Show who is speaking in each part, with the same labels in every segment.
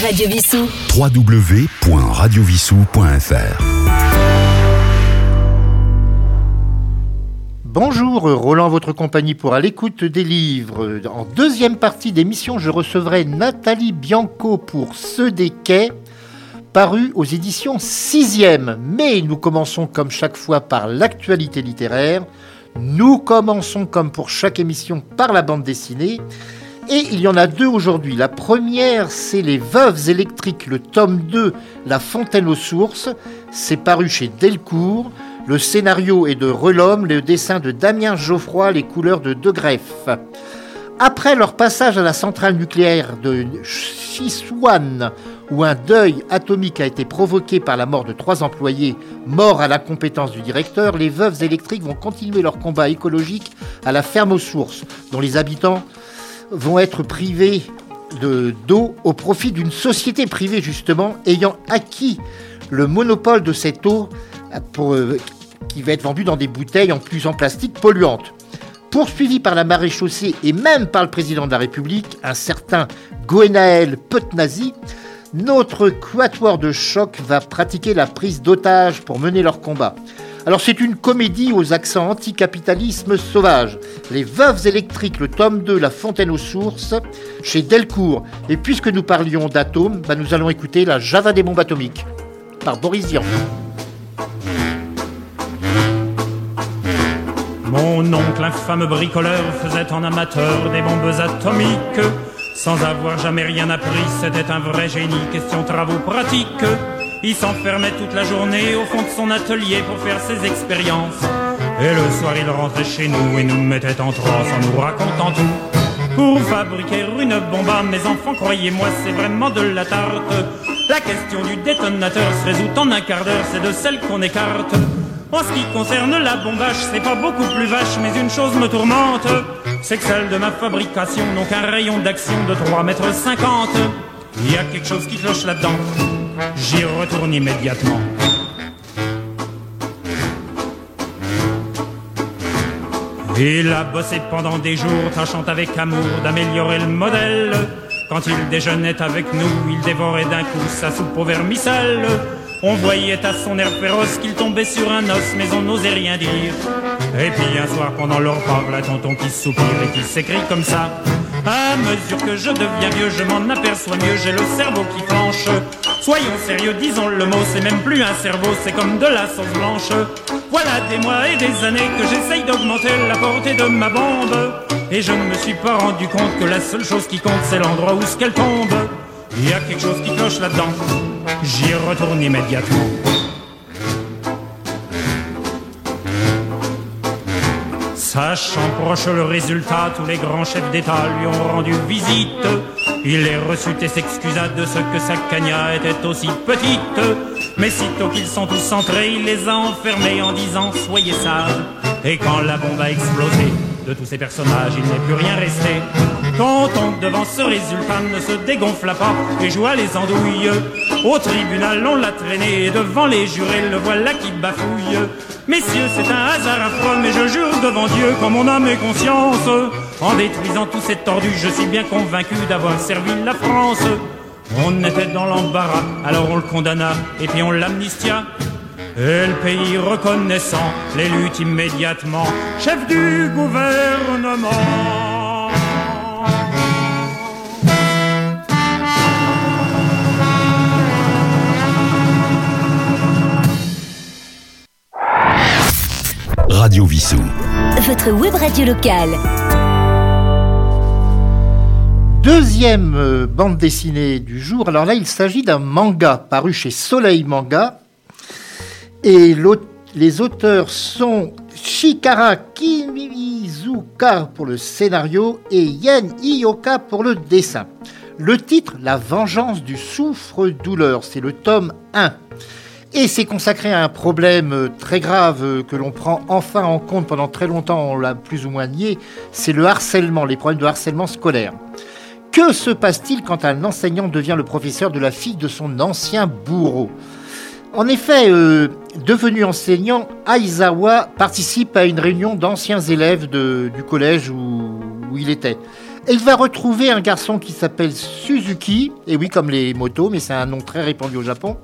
Speaker 1: Radio Vissou.
Speaker 2: www.radiovissou.fr
Speaker 3: Bonjour, Roland, votre compagnie pour à l'écoute des livres. En deuxième partie d'émission, je recevrai Nathalie Bianco pour Ceux des quais, paru aux éditions 6e. Mais nous commençons comme chaque fois par l'actualité littéraire. Nous commençons comme pour chaque émission par la bande dessinée. Et il y en a deux aujourd'hui. La première, c'est Les Veuves électriques, le tome 2, La Fontaine aux sources. C'est paru chez Delcourt. Le scénario est de Relhomme, le dessin de Damien Geoffroy, les couleurs de De Greff. Après leur passage à la centrale nucléaire de Chiswan, où un deuil atomique a été provoqué par la mort de trois employés morts à la compétence du directeur, les veuves électriques vont continuer leur combat écologique à la ferme aux sources, dont les habitants vont être privés de d'eau au profit d'une société privée justement ayant acquis le monopole de cette eau pour, euh, qui va être vendue dans des bouteilles en plus en plastique polluantes. Poursuivi par la marée chaussée et même par le président de la République, un certain Gwenaël Petnazi, notre quatuor de choc va pratiquer la prise d'otages pour mener leur combat. Alors c'est une comédie aux accents anticapitalisme sauvage. Les Veuves électriques, le tome 2, La Fontaine aux sources, chez Delcourt. Et puisque nous parlions d'atomes, bah, nous allons écouter la Java des bombes atomiques par Boris Vian.
Speaker 4: Mon oncle, infâme bricoleur, faisait en amateur des bombes atomiques. Sans avoir jamais rien appris, c'était un vrai génie, question travaux pratiques. Il s'enfermait toute la journée au fond de son atelier pour faire ses expériences. Et le soir, il rentrait chez nous et nous mettait en transe en nous racontant tout. Pour fabriquer une bombe à mes enfants, croyez-moi, c'est vraiment de la tarte. La question du détonateur se résout en un quart d'heure, c'est de celle qu'on écarte. En ce qui concerne la bombage, c'est pas beaucoup plus vache, mais une chose me tourmente, c'est que celle de ma fabrication n'ont qu'un rayon d'action de 3 mètres 50. Il y a quelque chose qui cloche là-dedans. J'y retourne immédiatement. Il a bossé pendant des jours, tâchant avec amour d'améliorer le modèle. Quand il déjeunait avec nous, il dévorait d'un coup sa soupe au vermicelle. On voyait à son air féroce qu'il tombait sur un os, mais on n'osait rien dire. Et puis un soir, pendant leur repas, la tonton qui soupire et qui s'écrit comme ça. À mesure que je deviens vieux, je m'en aperçois mieux, j'ai le cerveau qui flanche. Soyons sérieux, disons le mot, c'est même plus un cerveau, c'est comme de la sauce blanche. Voilà des mois et des années que j'essaye d'augmenter la portée de ma bombe. Et je ne me suis pas rendu compte que la seule chose qui compte, c'est l'endroit où ce qu'elle tombe. Il y a quelque chose qui cloche là-dedans. J'y retourne immédiatement. Sachant proche le résultat, tous les grands chefs d'État lui ont rendu visite. Il les reçut et s'excusa de ce que sa cagna était aussi petite. Mais sitôt qu'ils sont tous entrés, il les a enfermés en disant Soyez sages. Et quand la bombe a explosé, de tous ces personnages, il n'est plus rien resté. Quand on devant ce résultat ne se dégonfla pas et joua les andouilles. Au tribunal, on l'a traîné et devant les jurés, le voilà qui bafouille. Messieurs, c'est un hasard affreux, mais je jure devant Dieu, comme mon âme et conscience, en détruisant tous ces tordus, je suis bien convaincu d'avoir servi la France. On était dans l'embarras, alors on le condamna et puis on l'amnistia. Et le pays reconnaissant les luttes immédiatement, chef du gouvernement.
Speaker 2: Radio Vissou.
Speaker 1: Votre web radio locale.
Speaker 3: Deuxième euh, bande dessinée du jour. Alors là, il s'agit d'un manga paru chez Soleil Manga. Et l'aute- les auteurs sont Shikara Kimizuka pour le scénario et Yen Iyoka pour le dessin. Le titre, La vengeance du souffre-douleur, c'est le tome 1. Et c'est consacré à un problème euh, très grave euh, que l'on prend enfin en compte pendant très longtemps, on l'a plus ou moins nié, c'est le harcèlement, les problèmes de harcèlement scolaire. Que se passe-t-il quand un enseignant devient le professeur de la fille de son ancien bourreau? En effet, euh, devenu enseignant, Aizawa participe à une réunion d'anciens élèves du collège où, où il était. Et il va retrouver un garçon qui s'appelle Suzuki, et oui comme les motos, mais c'est un nom très répandu au Japon,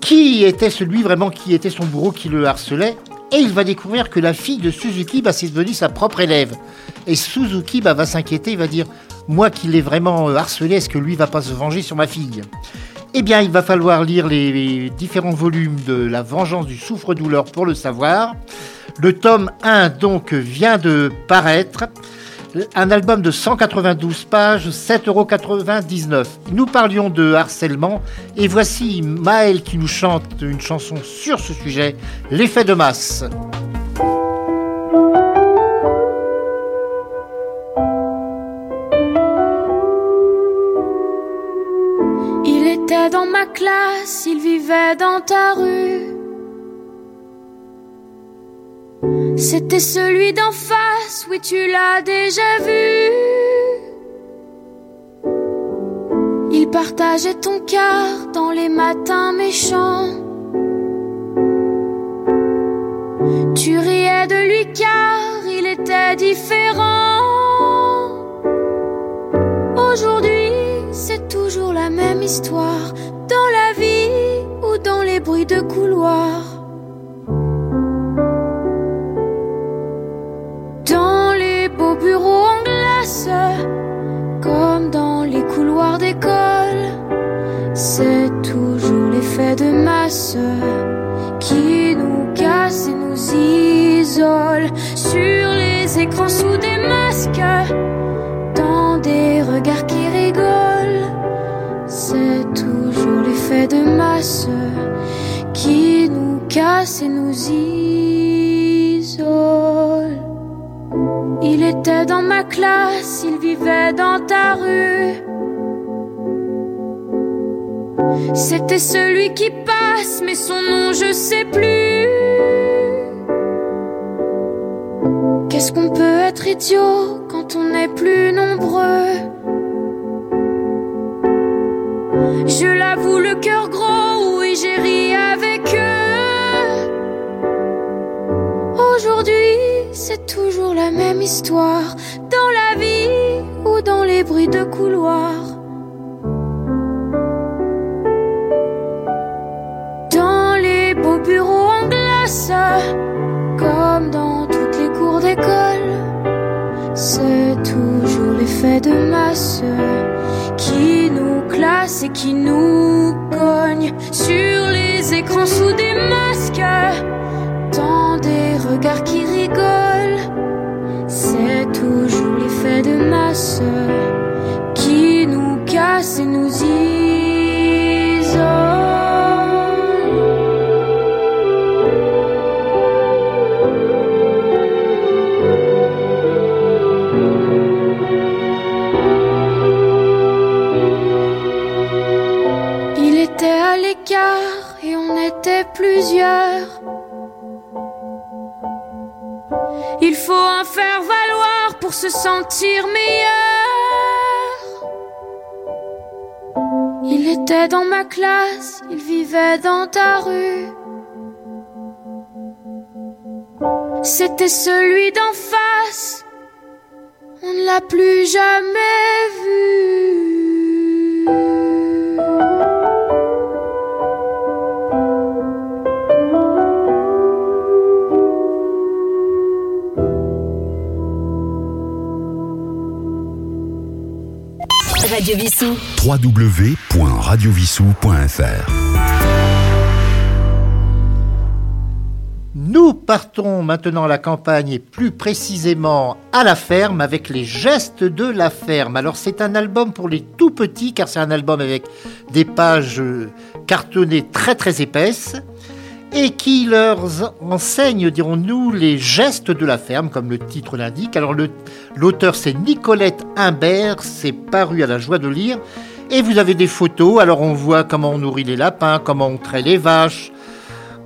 Speaker 3: qui était celui vraiment qui était son bourreau qui le harcelait. Et il va découvrir que la fille de Suzuki, bah, c'est devenu sa propre élève. Et Suzuki bah, va s'inquiéter, il va dire, moi qui l'ai vraiment euh, harcelé, est-ce que lui va pas se venger sur ma fille? Eh bien, il va falloir lire les différents volumes de La vengeance du souffre-douleur pour le savoir. Le tome 1, donc, vient de paraître. Un album de 192 pages, 7,99 euros. Nous parlions de harcèlement et voici Maël qui nous chante une chanson sur ce sujet, l'effet de masse.
Speaker 2: Il était dans ma classe, il vivait dans ta rue. C'était celui d'en face, oui tu l'as déjà vu. Il partageait ton cœur dans les matins méchants. Tu riais de lui car il était différent. Aujourd'hui, c'est toujours la même histoire, dans la vie ou dans les bruits de couloir. Qui nous casse et nous isole sur les écrans sous des masques, dans des regards qui rigolent. C'est toujours l'effet de masse qui nous casse et nous isole. Il était dans ma classe, il vivait dans ta rue. C'était celui qui passe, mais son nom je sais plus. Qu'est-ce qu'on peut être idiot quand on est plus nombreux? Je l'avoue, le cœur gros, oui, j'ai ri avec eux. Aujourd'hui, c'est toujours la même histoire, dans la vie ou dans les bruits de couloir. Comme dans toutes les cours d'école, c'est toujours l'effet de masse qui nous classe et qui nous cogne sur les écrans sous des masques, dans des regards qui rigolent. C'est toujours l'effet de masse qui nous casse et nous isole. Était plusieurs. Il faut en faire valoir pour se sentir meilleur. Il était dans ma classe, il vivait dans ta rue. C'était celui d'en face, on ne l'a plus jamais vu.
Speaker 1: Radio Vissou.
Speaker 5: www.radiovissou.fr
Speaker 3: Nous partons maintenant à la campagne et plus précisément à la ferme avec les gestes de la ferme. Alors c'est un album pour les tout petits car c'est un album avec des pages euh, cartonnées très très épaisses et qui leur enseigne, dirons-nous, les gestes de la ferme, comme le titre l'indique. Alors l'auteur c'est Nicolette Imbert, c'est paru à la joie de lire. Et vous avez des photos, alors on voit comment on nourrit les lapins, comment on traite les vaches,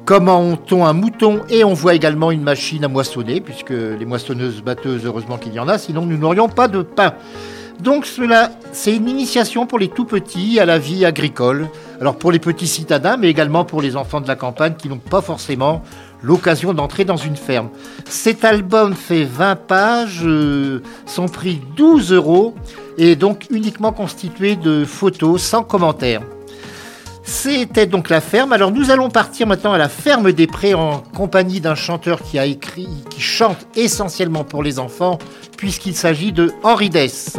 Speaker 3: comment on tond un mouton et on voit également une machine à moissonner puisque les moissonneuses batteuses heureusement qu'il y en a sinon nous n'aurions pas de pain. Donc cela c'est une initiation pour les tout petits à la vie agricole. Alors pour les petits citadins mais également pour les enfants de la campagne qui n'ont pas forcément l'occasion d'entrer dans une ferme. Cet album fait 20 pages, euh, son prix 12 euros, et donc uniquement constitué de photos sans commentaires. C'était donc la ferme. Alors nous allons partir maintenant à la ferme des prés en compagnie d'un chanteur qui a écrit, qui chante essentiellement pour les enfants, puisqu'il s'agit de Henri Dess.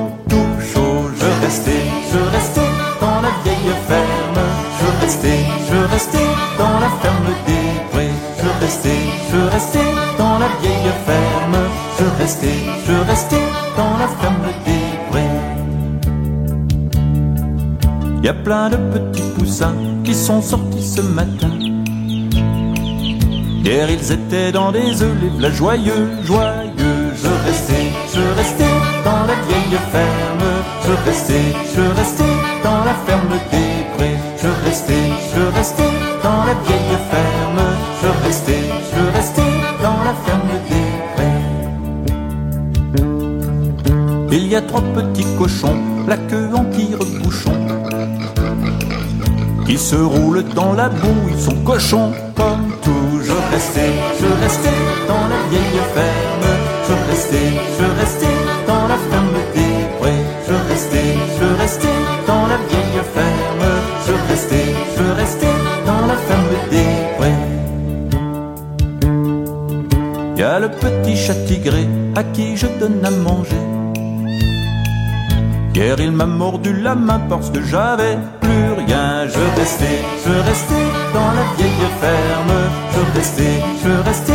Speaker 5: a plein de petits poussins qui sont sortis ce matin. Hier ils étaient dans des œufs, les joyeux, joyeux. Je restais, je restais dans la vieille ferme. Je restais, je restais dans la ferme des prés. Je restais, je restais dans la vieille ferme. Je restais, je restais dans la ferme des prés. Il y a trois petits cochons, la queue en tire-bouchon. Qui se roulent dans la boue, ils sont cochons comme je restais, je restais dans la vieille ferme. Je restais, je restais dans la ferme des prés. Je restais, je restais dans la vieille ferme. Je restais, je restais dans la ferme des prés. Y a le petit chat tigré à qui je donne à manger. Hier il m'a mordu la main parce que j'avais Je restais, je restais dans la vieille ferme. Je restais, je restais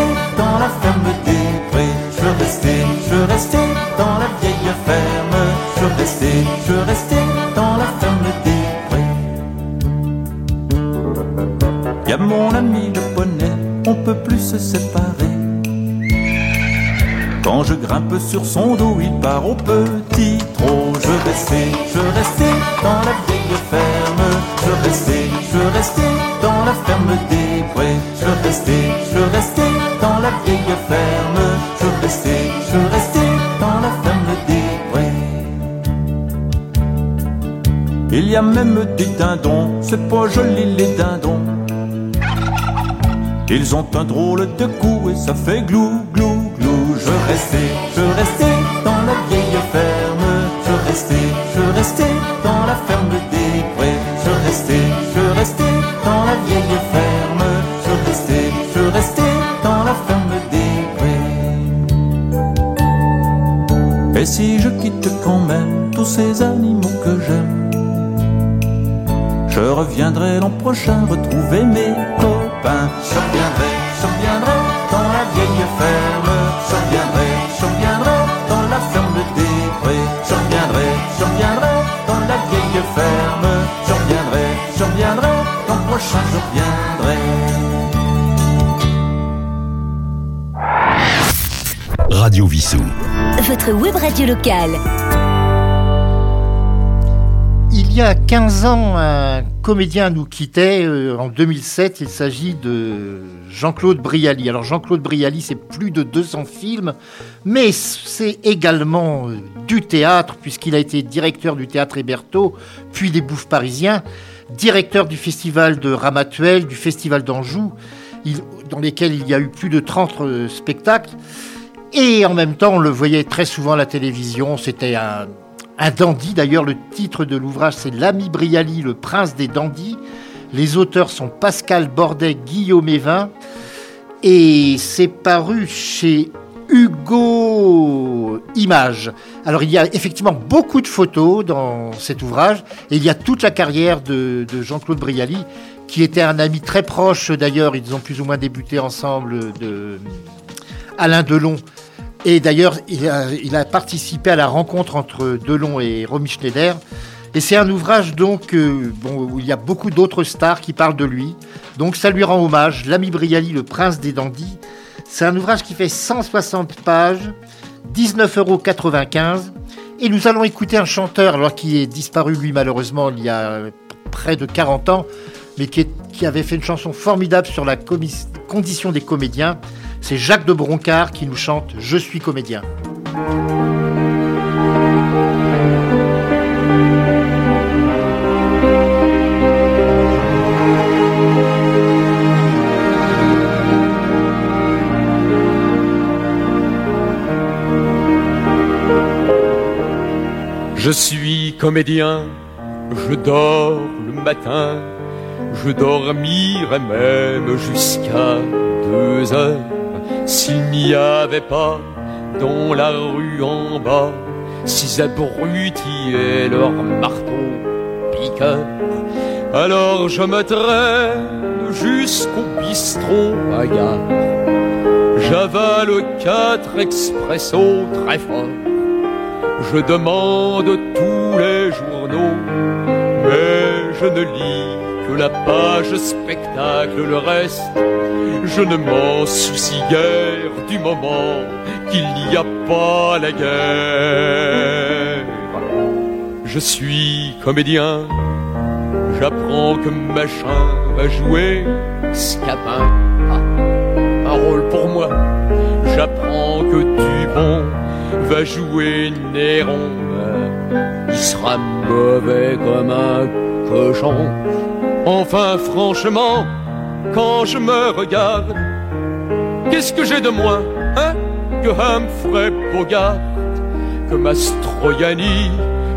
Speaker 5: Quand je grimpe sur son dos, il part au petit trot. Je restais, je restais dans la vieille ferme. Je restais, je restais dans la ferme des prés. Je restais, je restais dans la vieille ferme. Je restais, je restais dans la ferme des prés. Il y a même des dindons, c'est pas joli les dindons. Ils ont un drôle de goût et ça fait glou, glou, restais, je restais dans la vieille ferme. Je restais, je restais dans la ferme des prés. Je restais, je restais dans la vieille ferme. Je restais, je restais dans la ferme des prés. Et si je quitte quand même tous ces animaux que j'aime, je reviendrai l'an prochain retrouver mes copains. Je reviendrai,
Speaker 1: Radio Vissou. Votre web radio locale.
Speaker 3: Il y a 15 ans, un comédien nous quittait. Euh, en 2007, il s'agit de Jean-Claude Brialy. Alors Jean-Claude Brialy, c'est plus de 200 films, mais c'est également euh, du théâtre, puisqu'il a été directeur du théâtre Héberto, puis des Bouffes Parisiens, directeur du festival de Ramatuel, du festival d'Anjou, dans lesquels il y a eu plus de 30 euh, spectacles. Et en même temps, on le voyait très souvent à la télévision. C'était un dandy. D'ailleurs, le titre de l'ouvrage, c'est L'ami Briali, le prince des dandys. Les auteurs sont Pascal Bordet, Guillaume Evin. Et c'est paru chez Hugo Images. Alors il y a effectivement beaucoup de photos dans cet ouvrage et il y a toute la carrière de, Jean-Claude Brialy qui était un ami très proche d'ailleurs, ils ont plus ou moins débuté ensemble Alain Delon et d'ailleurs, il a, participé à la rencontre entre Delon et Romy Schneider. Et c'est un ouvrage donc euh, bon, où il y a beaucoup d'autres stars qui parlent de lui. Donc ça lui rend hommage. L'ami Briali, le prince des dandys. C'est un ouvrage qui fait 160 pages, 19,95 euros. Et nous allons écouter un chanteur, alors qui est disparu lui malheureusement il y a près de 40 ans, mais qui, qui avait fait une chanson formidable sur la condition des comédiens. C'est Jacques de Broncard qui nous chante Je suis comédien.
Speaker 6: Je suis comédien, je dors le matin, je dormirai même jusqu'à deux heures. S'il n'y avait pas dans la rue en bas six abrutis et leur marteau piqueur, alors je me traîne jusqu'au bistrot à gare. J'avale quatre expressos très forts je demande tous les journaux, mais je ne lis la page spectacle, le reste, je ne m'en soucie guère du moment qu'il n'y a pas la guerre. Je suis comédien, j'apprends que machin va jouer Scapin. Ah, un rôle pour moi, j'apprends que du bon va jouer Néron. Il sera mauvais comme un cochon. Enfin, franchement, quand je me regarde, qu'est-ce que j'ai de moins, hein, que Humphrey Bogart, que Mastroianni,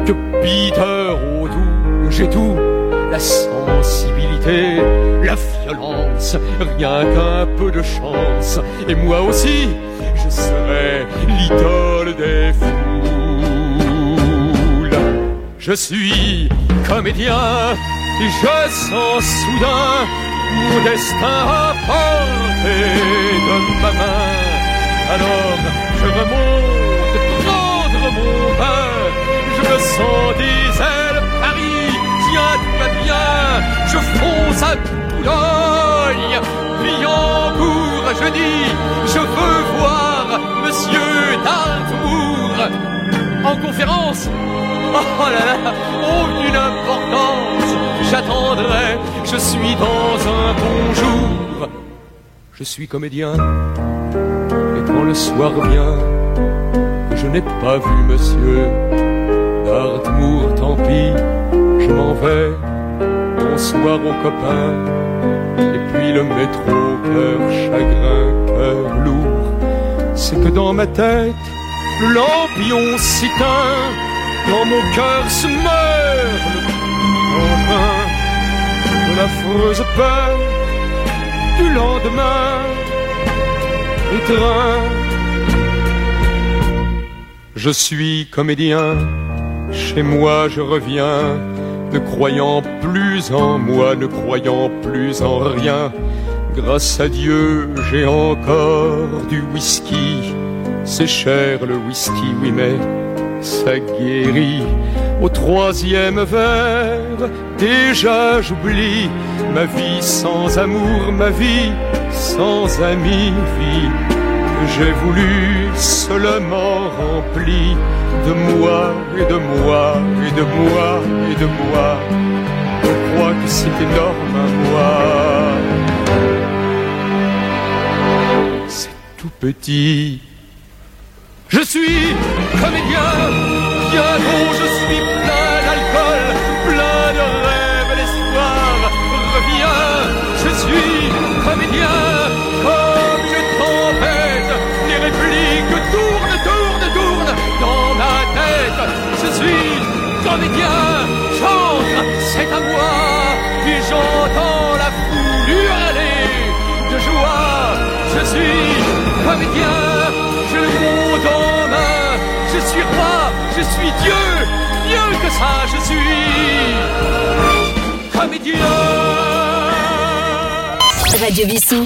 Speaker 6: que Peter O'Toole, j'ai tout, la sensibilité, la violence, rien qu'un peu de chance, et moi aussi, je serai l'idole des foules. Je suis comédien je sens soudain mon destin à portée de ma main. Alors je remonte prendre mon pain, je me sens des ailes Paris, tiens tout va bien, je fonce à Boulogne, Billancourt, je dis, je veux voir Monsieur Dartmoor en conférence. Oh là là, aucune importance. J'attendrai, je suis dans un bon jour. Je suis comédien, et quand le soir vient, je n'ai pas vu Monsieur Dartmoor, tant pis, je m'en vais. Bonsoir aux copains, et puis le métro, cœur chagrin, cœur lourd c'est que dans ma tête, le lampion s'éteint, dans mon cœur se meurt le de l'affreuse peur du lendemain étreint. Je suis comédien, chez moi je reviens, ne croyant plus en moi, ne croyant plus en rien Grâce à Dieu, j'ai encore du whisky. C'est cher le whisky, oui, mais ça guérit. Au troisième verre, déjà j'oublie ma vie sans amour, ma vie sans amis, vie que j'ai voulu seulement remplie de moi et de moi et de moi et de moi. Je crois que c'est énorme à moi. tout petit. Je suis comédien, dont je suis plein d'alcool, plein de rêves d'espoir. Reviens, je suis comédien, comme une tempête, les répliques tournent, tournent, tournent dans ma tête. Je suis comédien, chante, c'est à moi, puis j'entends la foule hurler de joie. Je suis comédien, je suis Dieu, mieux que ça, je suis comédien.
Speaker 1: Radio Vissou.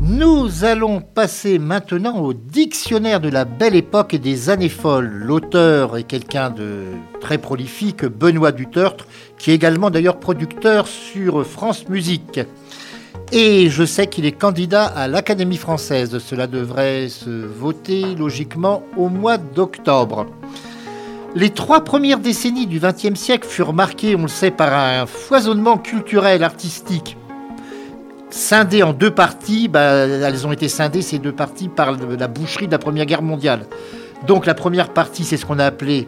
Speaker 3: Nous Nous allons passer maintenant au dictionnaire de la belle époque et des années folles. L'auteur est quelqu'un de très prolifique, Benoît Dutertre, qui est également d'ailleurs producteur sur France Musique. Et je sais qu'il est candidat à l'Académie française. Cela devrait se voter logiquement au mois d'octobre. Les trois premières décennies du XXe siècle furent marquées, on le sait, par un foisonnement culturel, artistique, scindé en deux parties. Bah, elles ont été scindées, ces deux parties, par la boucherie de la Première Guerre mondiale. Donc la première partie, c'est ce qu'on a appelé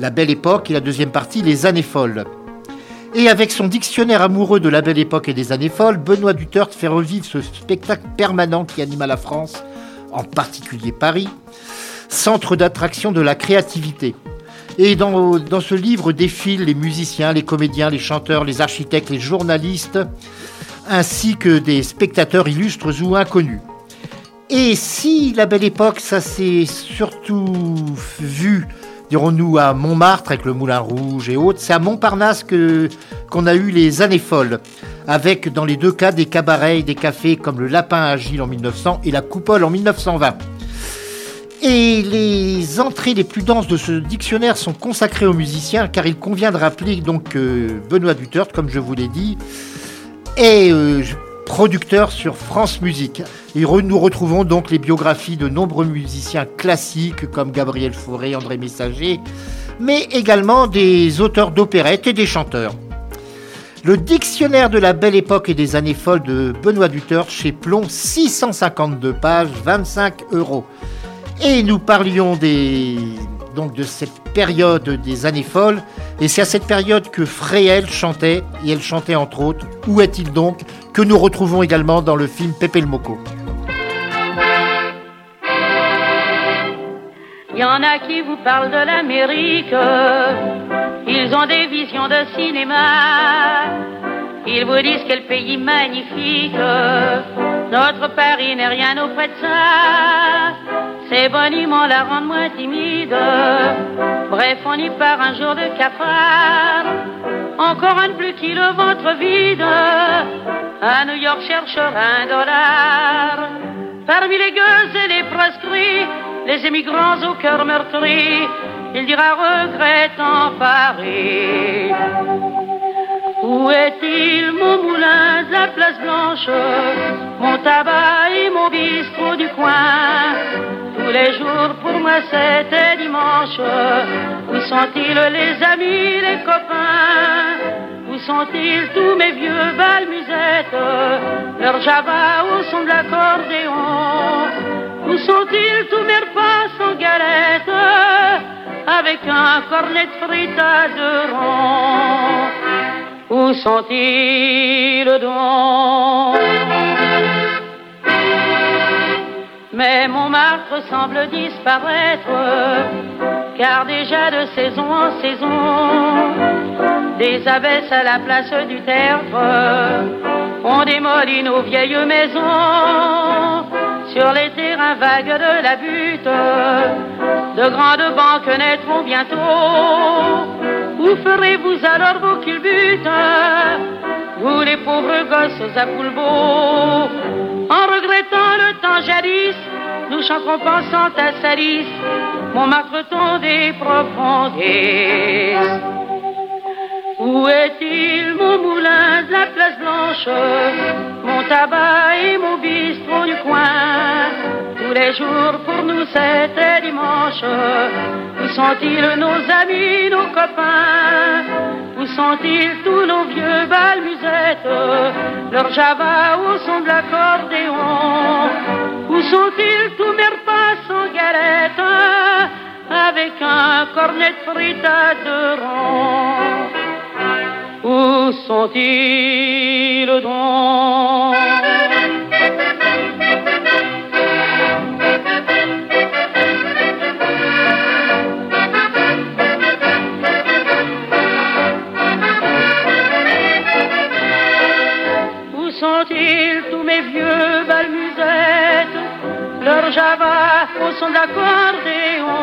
Speaker 3: la Belle Époque, et la deuxième partie, les années folles. Et avec son dictionnaire amoureux de la Belle Époque et des années folles, Benoît Duterte fait revivre ce spectacle permanent qui anima la France, en particulier Paris, centre d'attraction de la créativité. Et dans, ce livre défilent les musiciens, les comédiens, les chanteurs, les architectes, les journalistes, ainsi que des spectateurs illustres ou inconnus. Et si la belle époque, ça s'est surtout vu, dirons-nous, à Montmartre avec le Moulin Rouge et autres, c'est à Montparnasse que, qu'on a eu les années folles, avec dans les deux cas des cabarets et des cafés comme le Lapin Agile en 1900 et la Coupole en 1920. Et les entrées les plus denses de ce dictionnaire sont consacrées aux musiciens, car il convient de rappeler donc que Benoît Duterte, comme je vous l'ai dit, est euh, producteur sur France Musique. Et nous retrouvons donc les biographies de nombreux musiciens classiques comme Gabriel Fauré, André Messager, mais également des auteurs d'opérettes et des chanteurs. Le dictionnaire de la belle époque et des années folles de Benoît Duterte chez Plomb, 652 pages, 25 euros. Et nous parlions des, donc de cette période des années folles. Et c'est à cette période que Fréhel chantait, et elle chantait entre autres Où est-il donc? que nous retrouvons également dans le film Pépé le Moco.
Speaker 7: Il y en a qui vous parlent de l'Amérique, ils ont des visions de cinéma, ils vous disent quel pays magnifique, notre Paris n'est rien auprès de ça. Ces boniments la rendent moins timide. Bref, on y part un jour de cafard. Encore un de plus qui le ventre vide. À New York cherchera un dollar. Parmi les gueules et les proscrits, les émigrants au cœur meurtri, il dira regrettant Paris. Où est-il mon moulin la place blanche, mon tabac et mon bistrot du coin Tous les jours pour moi c'était dimanche. Où sont-ils les amis, les copains Où sont-ils tous mes vieux balmusettes Leur java au son de l'accordéon Où sont-ils tous mes repas sans galette Avec un cornet de frites à deux ronds où sont-ils donc Mais Montmartre semble disparaître, car déjà de saison en saison, des abbesses à la place du tertre on démolit nos vieilles maisons sur les terrains vagues de la butte. De grandes banques naîtront bientôt ferez-vous alors vos culbutes? Vous les pauvres gosses à beau En regrettant le temps jadis Nous chanterons pensant à Salis Montmartre des profondés. Où est-il mon moulin de la place blanche, mon tabac et mon bistrot du coin Tous les jours pour nous c'était dimanche. Où sont-ils nos amis, nos copains? Où sont-ils tous nos vieux balmusettes? Leur java au son de l'accordéon? Où sont-ils tous mes repas sans galette? Avec un cornet de frites à deux où sont-ils donc? Java au son d'accordéon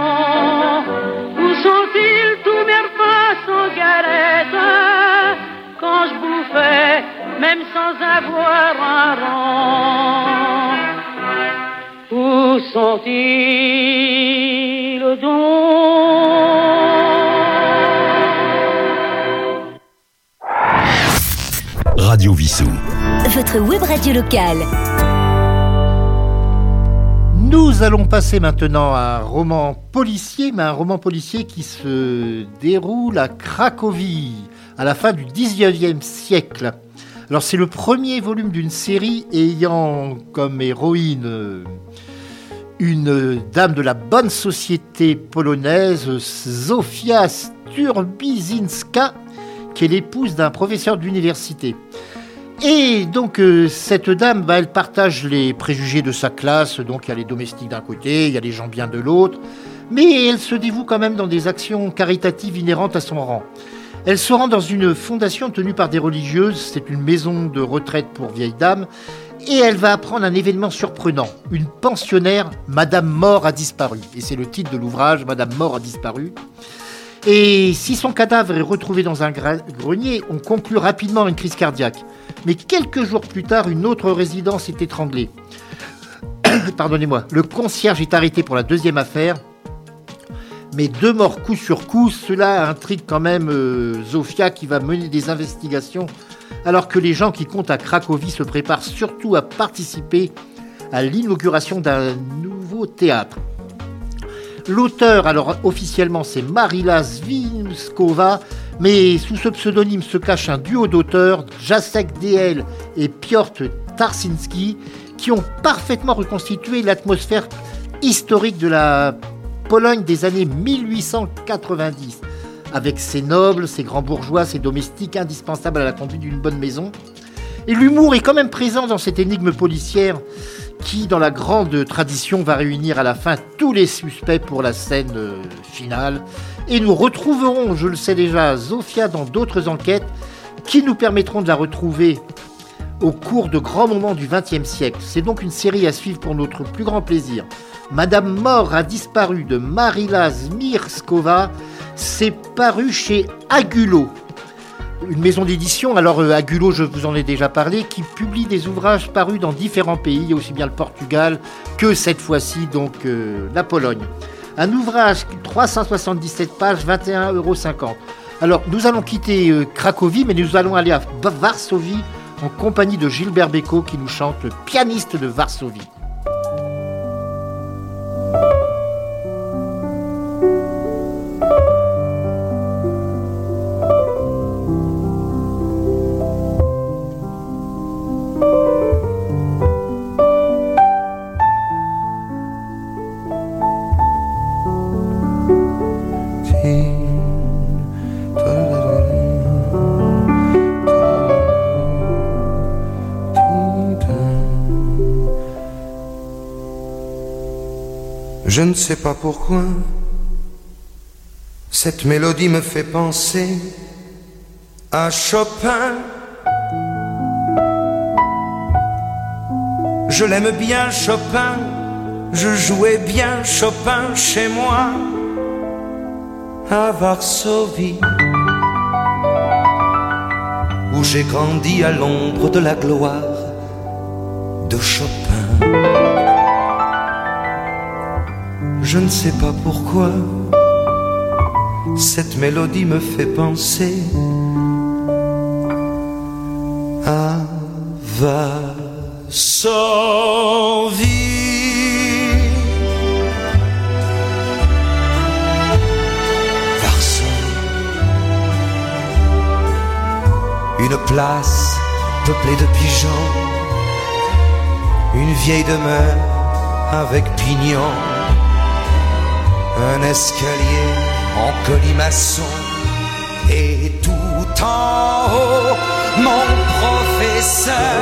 Speaker 7: Où sont-ils tous mes repas sans galette? Quand je bouffais, même sans avoir un rang. sont-ils donc?
Speaker 8: Radio Vissou. Votre web radio locale.
Speaker 3: Nous allons passer maintenant à un roman policier, mais un roman policier qui se déroule à Cracovie, à la fin du 19e siècle. Alors c'est le premier volume d'une série ayant comme héroïne euh, une dame de la bonne société polonaise, Zofia Sturbizinska, qui est l'épouse d'un professeur d'université. Et donc euh, cette dame, bah, elle partage les préjugés de sa classe, donc il y a les domestiques d'un côté, il y a les gens bien de l'autre, mais elle se dévoue quand même dans des actions caritatives inhérentes à son rang. Elle se rend dans une fondation tenue par des religieuses, c'est une maison de retraite pour vieilles dames, et elle va apprendre un événement surprenant. Une pensionnaire, Madame Mort, a disparu. Et c'est le titre de l'ouvrage, Madame Mort a disparu. Et si son cadavre est retrouvé dans un grenier, on conclut rapidement une crise cardiaque. Mais quelques jours plus tard, une autre résidence est étranglée. Pardonnez-moi. Le concierge est arrêté pour la deuxième affaire. Mais deux morts coup sur coup, cela intrigue quand même euh, Zofia qui va mener des investigations alors que les gens qui comptent à Cracovie se préparent surtout à participer à l'inauguration d'un nouveau théâtre. L'auteur, alors officiellement c'est Marila Zvinskova, mais sous ce pseudonyme se cache un duo d'auteurs, Jacek DL et Piotr Tarsinski, qui ont parfaitement reconstitué l'atmosphère historique de la Pologne des années 1890, avec ses nobles, ses grands bourgeois, ses domestiques indispensables à la conduite d'une bonne maison. Et l'humour est quand même présent dans cette énigme policière qui, dans la grande tradition, va réunir à la fin tous les suspects pour la scène euh, finale. Et nous retrouverons, je le sais déjà, Zofia dans d'autres enquêtes qui nous permettront de la retrouver au cours de grands moments du XXe siècle. C'est donc une série à suivre pour notre plus grand plaisir. Madame Mort a disparu de Marila Zmirskova. C'est paru chez Agulo une maison d'édition, alors euh, Agulo, je vous en ai déjà parlé, qui publie des ouvrages parus dans différents pays, aussi bien le Portugal que cette fois-ci donc euh, la Pologne. Un ouvrage 377 pages, 21,50 euros. Alors nous allons quitter euh, Cracovie, mais nous allons aller à Varsovie en compagnie de Gilbert Bécaud qui nous chante le pianiste de Varsovie.
Speaker 9: Cette mélodie me fait penser à Chopin. Je l'aime bien Chopin, je jouais bien Chopin chez moi à Varsovie, où j'ai grandi à l'ombre de la gloire de Chopin. Je ne sais pas pourquoi cette mélodie me fait penser à. Varsovie. Une place peuplée de pigeons, une vieille demeure avec pignons un escalier en colimaçon et tout en haut mon professeur.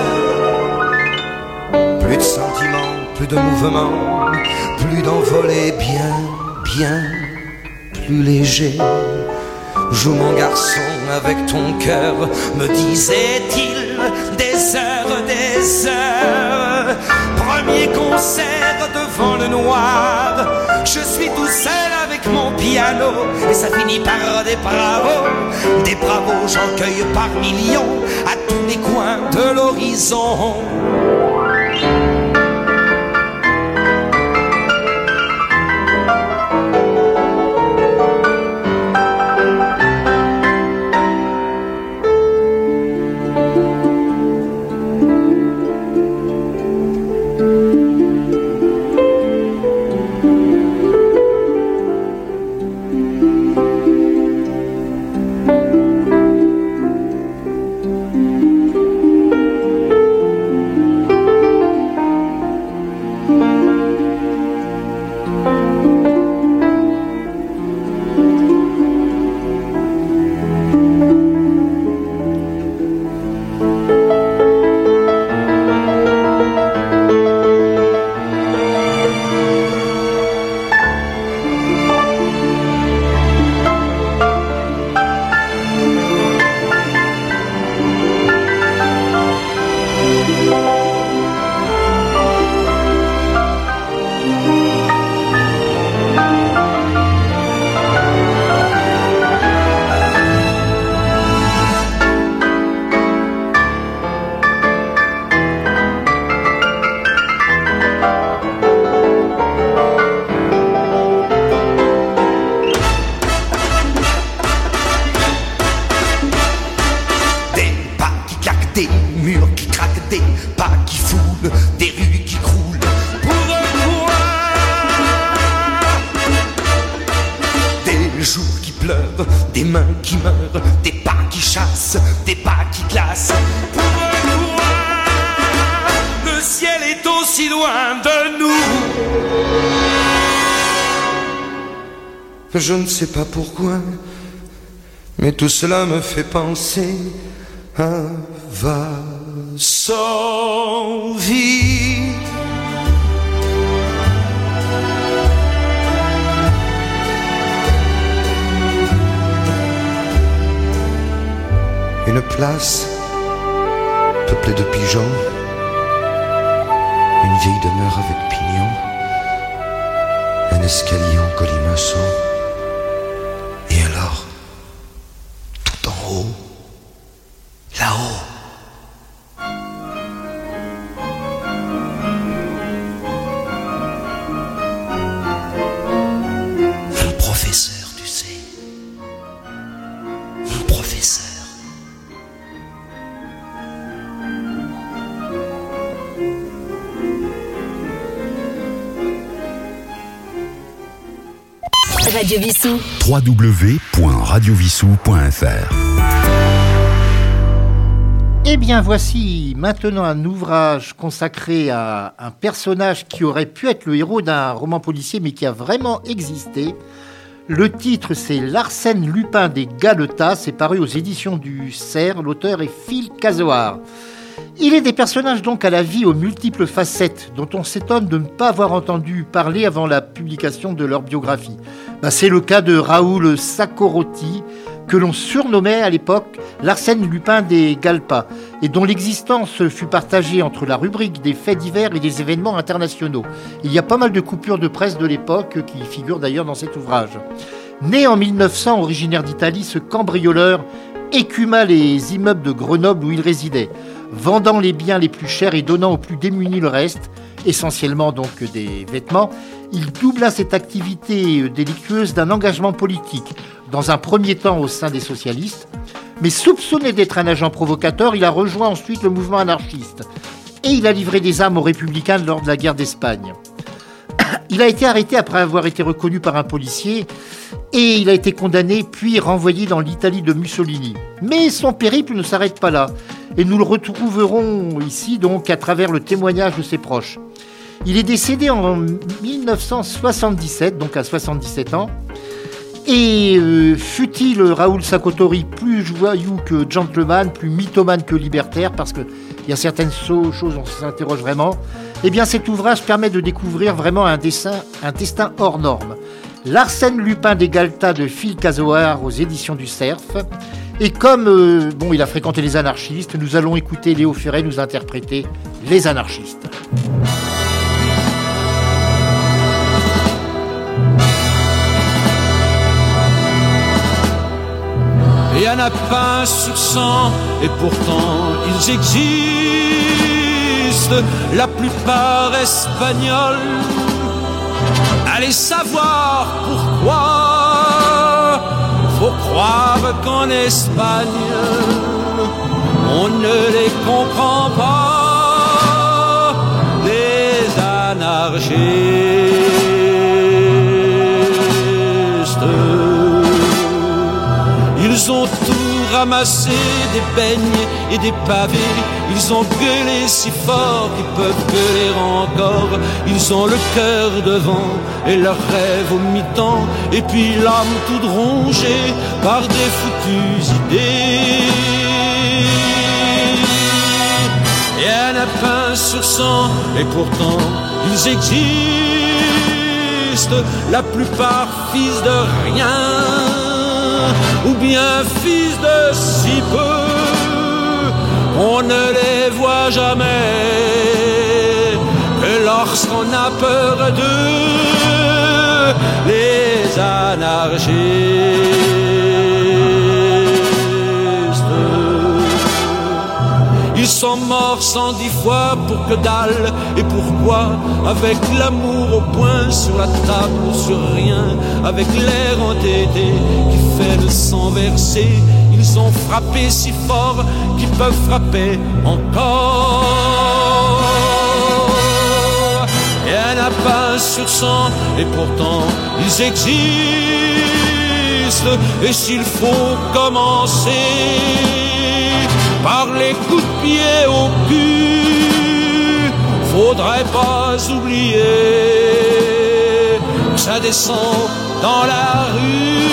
Speaker 9: Plus de sentiments, plus de mouvement, plus d'envolée, bien, bien plus léger. Joue mon garçon avec ton cœur, me disait-il, des heures, des heures. Premier concert devant le noir, je suis tout seul avec mon piano et ça finit par des bravos, des bravos, j'en cueille par millions à tous les coins de l'horizon.
Speaker 10: Je ne sais pas pourquoi, mais tout cela me fait penser à vie Une place peuplée de pigeons, une vieille demeure avec pignons, un escalier en colimaçon.
Speaker 1: www.radiovissou.fr
Speaker 3: Eh bien, voici maintenant un ouvrage consacré à un personnage qui aurait pu être le héros d'un roman policier, mais qui a vraiment existé. Le titre, c'est L'Arsène Lupin des Galetas. C'est paru aux éditions du Cerf. L'auteur est Phil Casoar. Il est des personnages donc à la vie aux multiples facettes dont on s'étonne de ne pas avoir entendu parler avant la publication de leur biographie. Bah, c'est le cas de Raoul Sakorotti, que l'on surnommait à l'époque l'Arsène Lupin des Galpas, et dont l'existence fut partagée entre la rubrique des faits divers et des événements internationaux. Il y a pas mal de coupures de presse de l'époque qui figurent d'ailleurs dans cet ouvrage. Né en 1900, originaire d'Italie, ce cambrioleur écuma les immeubles de Grenoble où il résidait vendant les biens les plus chers et donnant aux plus démunis le reste, essentiellement donc des vêtements, il doubla cette activité délictueuse d'un engagement politique, dans un premier temps au sein des socialistes, mais soupçonné d'être un agent provocateur, il a rejoint ensuite le mouvement anarchiste et il a livré des armes aux républicains lors de la guerre d'Espagne. Il a été arrêté après avoir été reconnu par un policier et il a été condamné puis renvoyé dans l'Italie de Mussolini. Mais son périple ne s'arrête pas là et nous le retrouverons ici donc à travers le témoignage de ses proches. Il est décédé en 1977, donc à 77 ans. Et euh, fut-il Raoul Sakotori plus joyeux que gentleman, plus mythomane que libertaire, parce qu'il y a certaines choses, on s'interroge vraiment, eh bien cet ouvrage permet de découvrir vraiment un, destin hors norme. L'Arsène Lupin des Galtas de Phil Casoar aux éditions du Cerf et comme euh, bon, il a fréquenté les anarchistes, nous allons écouter Léo Ferré nous interpréter les anarchistes.
Speaker 11: Il y en a pas sur cent, et pourtant ils existent, la plupart espagnols. Allez savoir pourquoi faut croire qu'en Espagne, on ne les comprend pas, les anarchistes. Ils ont ramassé, des beignes et des pavés. Ils ont gueulé si fort qu'ils peuvent gueuler encore. Ils ont le cœur devant et leur rêve au mi-temps. Et puis l'âme toute rongée par des foutues idées. Et un pain sur sang, et pourtant ils existent, la plupart fils de rien, ou bien fils de si peu, on ne les voit jamais que lorsqu'on a peur d'eux, les anarchistes. Sont morts cent dix fois pour que dalle. Et pourquoi Avec l'amour au point sur la table ou sur rien Avec l'air entêté qui fait le sang verser Ils ont frappé si fort qu'ils peuvent frapper encore. Et un pas sur cent et pourtant ils existent. Et s'il faut commencer par les coups de pied au cul, faudrait pas oublier que ça descend dans la rue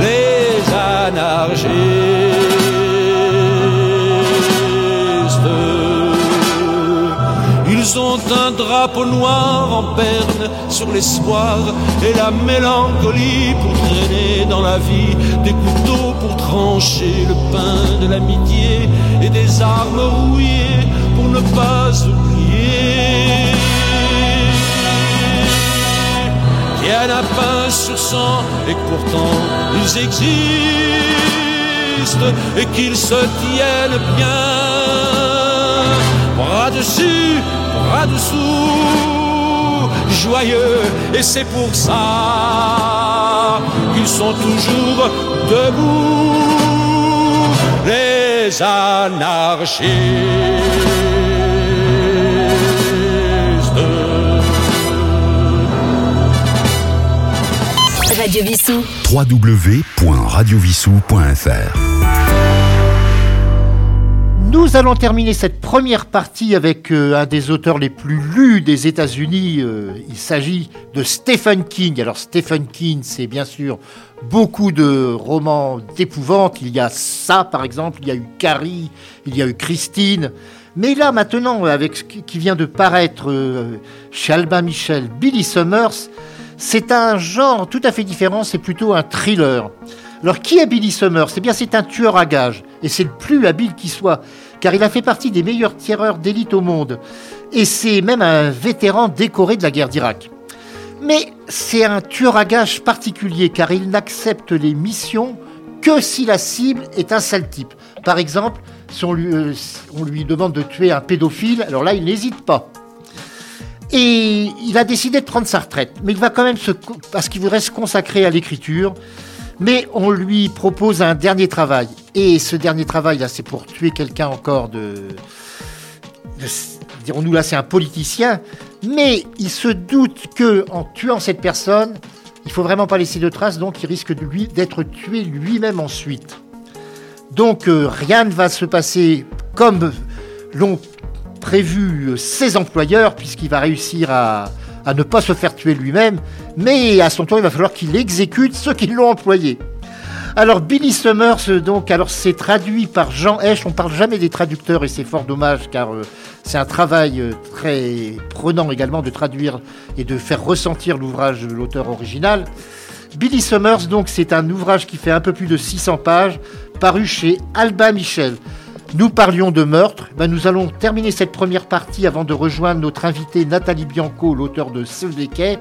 Speaker 11: les anarchistes. Ils ont un drapeau noir en berne sur l'espoir et la mélancolie pour traîner dans la vie des couteaux pour trancher le pain de l'amitié et des armes rouillées pour ne pas oublier. Rien n'a pain sur sang et pourtant ils existent et qu'ils se tiennent bien bras dessus joyeux, et c'est pour ça qu'ils sont toujours debout, les anarchistes.
Speaker 1: Radio Vissou.
Speaker 3: Nous allons terminer cette première partie avec euh, un des auteurs les plus lus des États-Unis. Euh, il s'agit de Stephen King. Alors Stephen King, c'est bien sûr beaucoup de romans d'épouvante. Il y a ça, par exemple. Il y a eu Carrie, il y a eu Christine. Mais là, maintenant, avec ce qui vient de paraître euh, chez Albin Michel, Billy Summers, c'est un genre tout à fait différent. C'est plutôt un thriller. Alors, qui est Billy Summers Eh bien, c'est un tueur à gages, et c'est le plus habile qui soit, car il a fait partie des meilleurs tireurs d'élite au monde, et c'est même un vétéran décoré de la guerre d'Irak. Mais c'est un tueur à gages particulier, car il n'accepte les missions que si la cible est un sale type. Par exemple, si on lui, euh, on lui demande de tuer un pédophile, alors là, il n'hésite pas. Et il a décidé de prendre sa retraite, mais il va quand même se... parce qu'il voudrait se consacrer à l'écriture. Mais on lui propose un dernier travail. Et ce dernier travail, là, c'est pour tuer quelqu'un encore de. Dirons-nous là, c'est un politicien. Mais il se doute que en tuant cette personne, il faut vraiment pas laisser de traces, donc il risque de lui d'être tué lui-même ensuite. Donc euh, rien ne va se passer comme l'ont prévu ses employeurs, puisqu'il va réussir à, à ne pas se faire tuer lui-même, mais à son tour, il va falloir qu'il exécute ceux qui l'ont employé. Alors Billy Summers, donc, alors c'est traduit par Jean Hesch. On parle jamais des traducteurs et c'est fort dommage car euh, c'est un travail euh, très prenant également de traduire et de faire ressentir l'ouvrage de l'auteur original. Billy Summers, donc, c'est un ouvrage qui fait un peu plus de 600 pages, paru chez Alba Michel. Nous parlions de meurtre. Nous allons terminer cette première partie avant de rejoindre notre invitée Nathalie Bianco, l'auteur de Ce quais,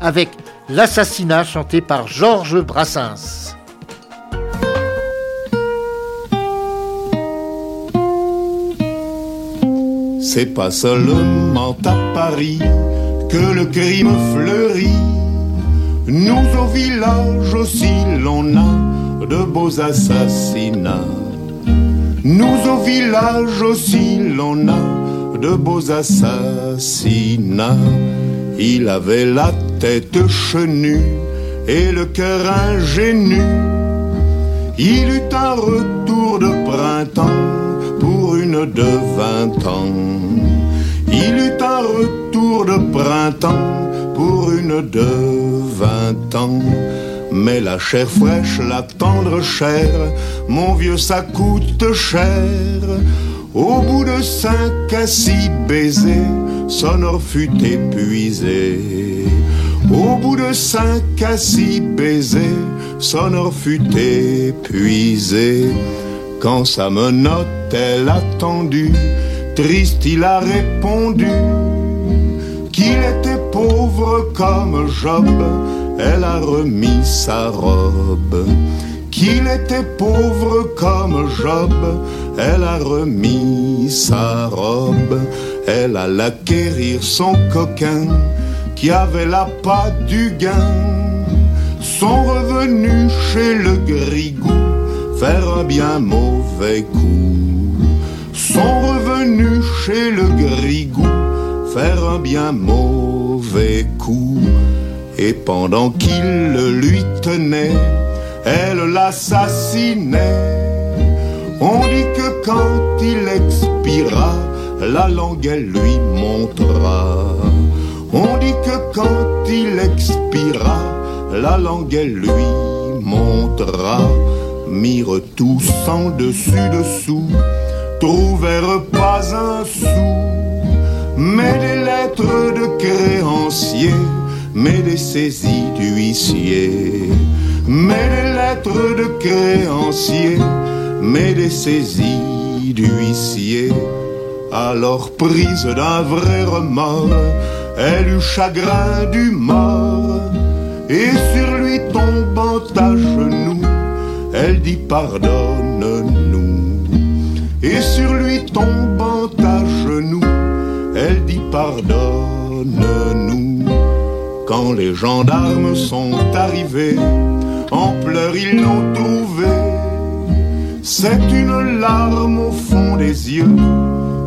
Speaker 3: avec l'assassinat chanté par Georges Brassens.
Speaker 9: C'est pas seulement à Paris que le crime fleurit. Nous au village aussi l'on a de beaux assassinats. Nous au village aussi l'on a de beaux assassinats. Il avait la tête chenue et le cœur ingénu. Il eut un retour de printemps pour une de vingt ans. Il eut un retour de printemps pour une de vingt ans. Mais la chair fraîche, la tendre chair, mon vieux, ça coûte cher. Au bout de cinq à six baisers, Sonore fut épuisé. Au bout de cinq à six baisers, Sonore fut épuisé. Quand sa menotte, elle a tendu, triste il a répondu qu'il était pauvre comme Job elle a remis sa robe. Qu'il était pauvre comme Job, elle a remis sa robe. Elle a l'acquérir son coquin qui avait la patte du gain. Sont revenus chez le grigou faire un bien mauvais coup. Sont revenus chez le grigou faire un bien mauvais coup Et pendant qu'il le lui tenait, elle l'assassinait. On dit que quand il expira, la langue elle lui montera. On dit que quand il expira, la langue elle lui montera. Mirent tous en dessus dessous, trouvèrent pas un sou, mais des lettres de créanciers, mais des saisies d'huissiers, mais des lettres de créanciers mais des saisies d'huissier. Alors prise d'un vrai remords, elle eut chagrin du mort, et sur lui tombant à genoux, elle dit pardonne-nous. Et sur lui tombant à genoux, elle dit pardonne-nous. Quand les gendarmes sont arrivés, en pleurs ils l'ont trouvé c'est une larme au fond des yeux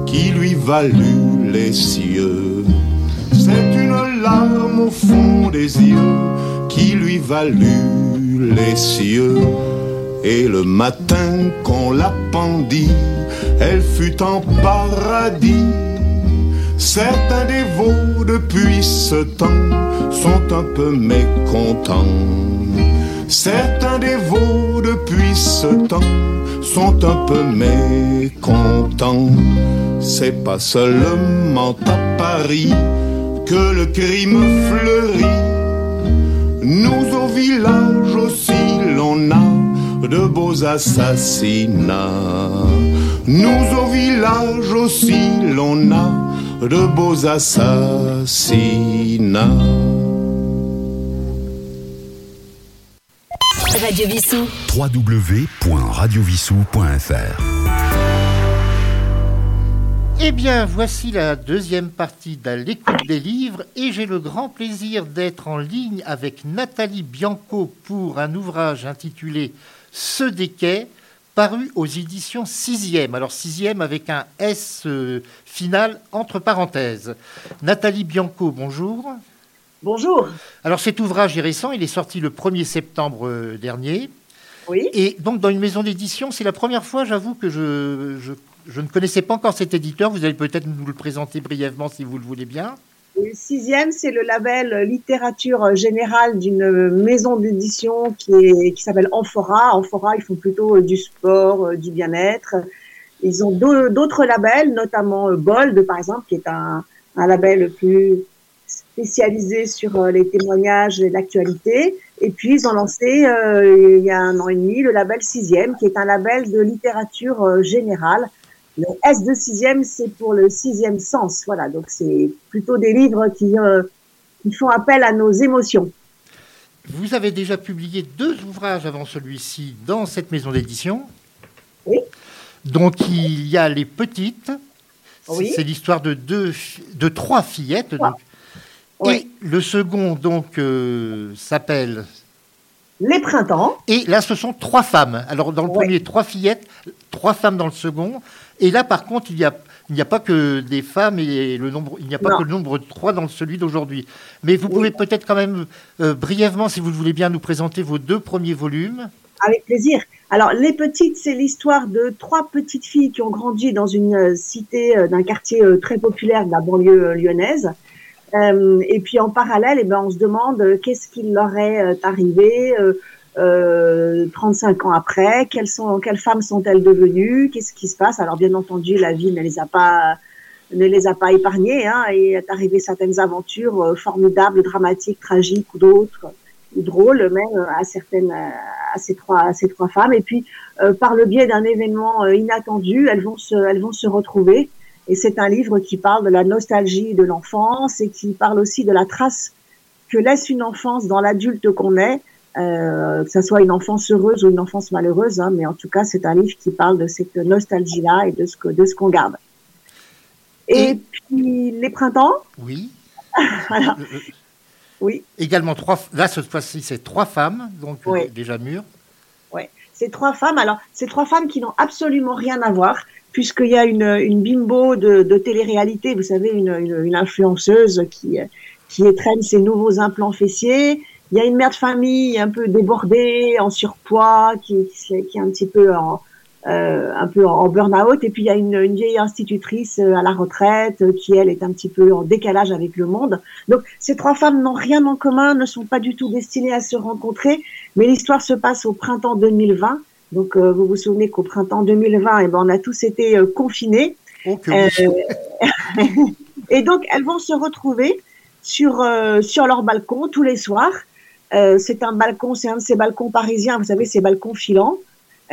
Speaker 9: qui lui valut les cieux. C'est une larme au fond des yeux qui lui valut les cieux. Et le matin qu'on la pendit, elle fut en paradis. Certains dévots depuis ce temps sont un peu mécontents. Certains dévots depuis ce temps sont un peu mécontents. C'est pas seulement à Paris que le crime fleurit. Nous au village aussi l'on a de beaux assassinats. Nous au village aussi l'on a de beaux assassinats.
Speaker 1: Radio Vissou. www.radiovissou.fr
Speaker 3: Eh bien, voici la deuxième partie de l'écoute des livres et j'ai le grand plaisir d'être en ligne avec Nathalie Bianco pour un ouvrage intitulé Ce des quais, paru aux éditions 6e. Alors 6e avec un S euh, final entre parenthèses. Nathalie Bianco, bonjour.
Speaker 12: Bonjour.
Speaker 3: Alors cet ouvrage est récent, il est sorti le 1er septembre euh, dernier.
Speaker 12: Oui.
Speaker 3: Et donc dans une maison d'édition, c'est la première fois, j'avoue, que je, je, ne connaissais pas encore cet éditeur. Vous allez peut-être nous le présenter brièvement si vous le voulez bien.
Speaker 12: Le sixième, c'est le label littérature générale d'une maison d'édition qui, qui s'appelle Amphora. Amphora, ils font plutôt euh, du sport, euh, du bien-être. Ils ont d'autres labels, notamment Bold, par exemple, qui est un, un label plus spécialisé sur euh, les témoignages et l'actualité. Et puis, ils ont lancé, euh, il y a un an et demi, le label Sixième, qui est un label de littérature euh, générale. Le S de Sixième, c'est pour le sixième sens. Voilà, donc c'est plutôt des livres qui, qui font appel à nos émotions.
Speaker 3: Vous avez déjà publié deux ouvrages avant celui-ci dans cette maison d'édition.
Speaker 12: Oui.
Speaker 3: Donc, il y a Les Petites.
Speaker 12: Oui.
Speaker 3: C'est l'histoire de, deux, de trois fillettes. Donc, et le second, donc, euh, s'appelle
Speaker 12: Les Printemps.
Speaker 3: Et là, ce sont trois femmes. Alors, dans le premier, trois fillettes, trois femmes dans le second. Et là, par contre, il y a, il n'y a pas que des femmes et le nombre, il n'y a pas que le nombre de trois dans celui d'aujourd'hui. Mais vous pouvez peut-être quand même euh, brièvement, si vous le voulez bien, nous présenter vos deux premiers volumes.
Speaker 12: Avec plaisir. Alors, Les Petites, c'est l'histoire de trois petites filles qui ont grandi dans une euh, cité d'un quartier très populaire de la banlieue lyonnaise. Euh, et puis en parallèle, eh ben, on se demande euh, qu'est-ce qui leur est euh, arrivé euh, 35 ans après, quelles, sont, quelles femmes sont-elles devenues, qu'est-ce qui se passe? Alors bien entendu, la vie ne les a pas ne les a pas épargnées, hein, et est arrivé certaines aventures formidables, dramatiques, tragiques ou d'autres, ou drôles même à certaines, à ces trois, à ces trois femmes. Et puis, par le biais d'un événement inattendu, elles vont se, elles vont se retrouver et c'est un livre qui parle de la nostalgie de l'enfance et qui parle aussi de la trace que laisse une enfance dans l'adulte qu'on est, euh, que ce soit une enfance heureuse ou une enfance malheureuse. Hein, mais en tout cas, c'est un livre qui parle de cette nostalgie-là et de ce que de ce qu'on garde. Et, puis les printemps.
Speaker 3: Oui.
Speaker 12: voilà. Oui.
Speaker 3: Également trois. Là, cette fois-ci, c'est trois femmes, donc déjà mûres.
Speaker 12: Oui. C'est trois femmes. Alors, c'est trois femmes qui n'ont absolument rien à voir puisqu'il y a une, une bimbo de, de télé-réalité, vous savez, une, une, une, influenceuse qui, qui étreigne ses nouveaux implants fessiers. Il y a une mère de famille un peu débordée, en surpoids, qui, qui est un petit peu en, euh, un peu en burn-out. Et puis il y a une, une vieille institutrice euh, à la retraite euh, qui, elle, est un petit peu en décalage avec le monde. Donc ces trois femmes n'ont rien en commun, ne sont pas du tout destinées à se rencontrer. Mais l'histoire se passe au printemps 2020. Donc vous vous souvenez qu'au printemps 2020, eh ben, on a tous été confinés.
Speaker 3: Oh,
Speaker 12: et donc elles vont se retrouver sur, sur leur balcon tous les soirs. Euh, c'est un balcon, c'est un de ces balcons parisiens, vous savez, ces balcons filants.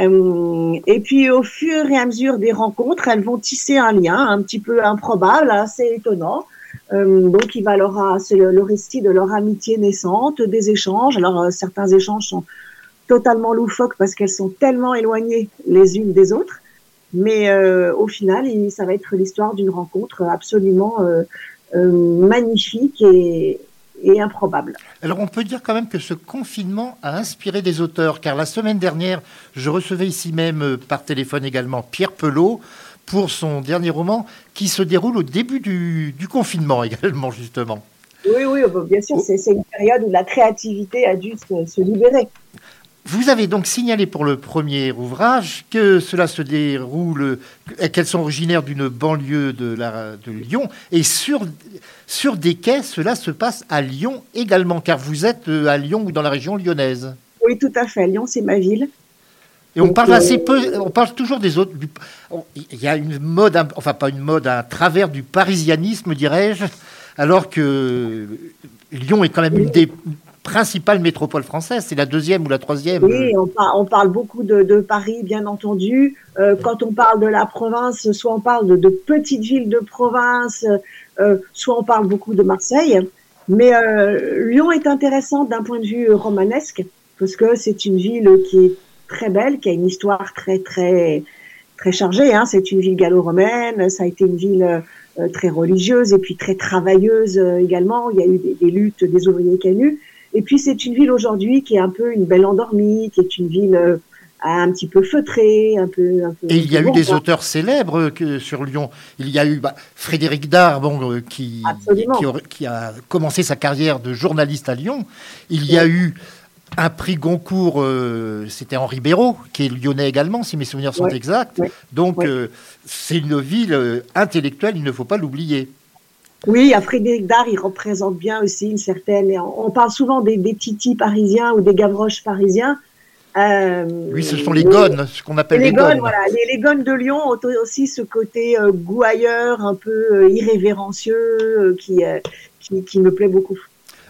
Speaker 12: Euh, et puis au fur et à mesure des rencontres, elles vont tisser un lien un petit peu improbable, assez étonnant. Euh, donc il va leur, c'est le, récit de leur amitié naissante, des échanges. Alors euh, certains échanges sont totalement loufoques parce qu'elles sont tellement éloignées les unes des autres. Mais euh, au final, il, ça va être l'histoire d'une rencontre absolument magnifique et, et improbable.
Speaker 3: Alors on peut dire quand même que ce confinement a inspiré des auteurs, car la semaine dernière, je recevais ici même euh, par téléphone également Pierre Pelot pour son dernier roman qui se déroule au début du, confinement également, justement.
Speaker 12: Oui, oui, bah, bien sûr, c'est une période où la créativité a dû se libérer.
Speaker 3: Vous avez donc signalé pour le premier ouvrage que cela se déroule, qu'elles sont originaires d'une banlieue de, la, de Lyon, et sur, sur des quais, cela se passe à Lyon également, car vous êtes euh, à Lyon ou dans la région lyonnaise.
Speaker 12: Oui, tout à fait. Lyon, c'est ma ville.
Speaker 3: Et on parle assez peu, on parle toujours des autres. il y a une mode, enfin pas une mode, un travers du parisianisme, dirais-je, alors que Lyon est quand même une des principale métropole française. C'est la deuxième ou la troisième.
Speaker 12: Oui, on, parle beaucoup de, Paris, bien entendu. Euh, quand on parle de la province, soit on parle de, petites villes de province, euh, soit on parle beaucoup de Marseille. Mais euh, Lyon est intéressante d'un point de vue romanesque, parce que c'est une ville qui est très belle, qui a une histoire très très très chargée. Hein. C'est une ville gallo-romaine, ça a été une ville très religieuse et puis très travailleuse également. Il y a eu des, des luttes des ouvriers canus. Et puis c'est une ville aujourd'hui qui est un peu une belle endormie, qui est une ville euh, un petit peu feutrée, un peu.
Speaker 3: et il y a eu des auteurs célèbres que, sur Lyon. Il y a eu bah, Frédéric Dard, bon, euh, qui, qui, a commencé sa carrière de journaliste à Lyon. Il y a eu un prix Goncourt, euh, c'était Henri Béraud, qui est lyonnais également, si mes souvenirs sont exacts. Donc c'est une ville intellectuelle, il ne faut pas l'oublier.
Speaker 12: Oui, à Frédéric Dard, il représente bien aussi une certaine. On parle souvent des, des titis parisiens ou des gavroches parisiens.
Speaker 3: Euh, oui, ce sont les gones, ce qu'on appelle les, gones.
Speaker 12: Voilà. Les, les, gones de Lyon ont aussi ce côté euh, gouailleur, un peu euh, irrévérencieux, euh, qui, qui, qui, me plaît beaucoup.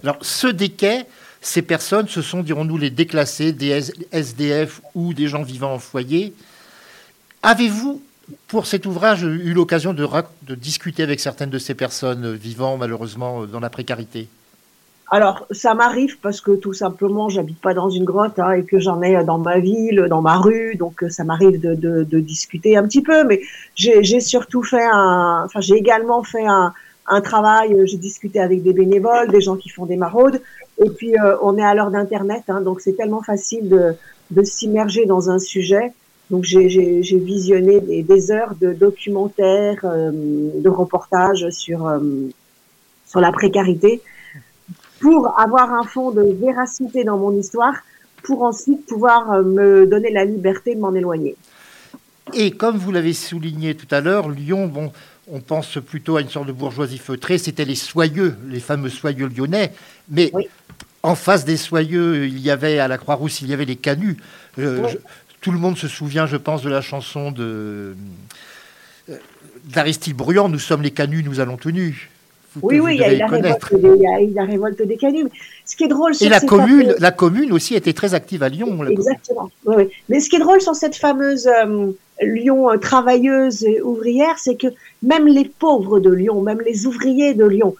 Speaker 3: Alors, ceux des quais, ces personnes, ce sont, dirons-nous, les déclassés, des SDF ou des gens vivant en foyer. Avez-vous pour cet ouvrage, eu l'occasion de, discuter avec certaines de ces personnes vivant malheureusement dans la précarité
Speaker 12: alors, ça m'arrive parce que tout simplement, j'habite pas dans une grotte hein, et que j'en ai dans ma ville, dans ma rue, donc ça m'arrive de, discuter un petit peu. Mais j'ai surtout fait un, enfin, j'ai également fait un, travail. J'ai discuté avec des bénévoles, des gens qui font des maraudes. Et puis, euh, on est à l'heure d'Internet, hein, donc c'est tellement facile de s'immerger dans un sujet donc j'ai visionné des, des, heures de documentaires, euh, de reportages sur euh, sur la précarité pour avoir un fond de véracité dans mon histoire, pour ensuite pouvoir euh, me donner la liberté de m'en éloigner.
Speaker 3: Et comme vous l'avez souligné tout à l'heure, Lyon, bon, on pense plutôt à une sorte de bourgeoisie feutrée. C'était les soyeux, les fameux soyeux lyonnais. Mais en face des soyeux, il y avait à la Croix-Rousse, il y avait les canuts. Tout le monde se souvient, je pense, de la chanson de euh, d'Aristide Bruand, Nous sommes les canuts, nous allons tenus.
Speaker 12: oui, oui, il y, a la révolte des, canuts. Ce qui est drôle,
Speaker 3: Et la commune, la commune aussi était très active à Lyon.
Speaker 12: Exactement. Mais ce qui est drôle sur cette fameuse euh, Lyon euh, travailleuse et ouvrière, c'est que même les pauvres de Lyon, même les ouvriers de Lyon,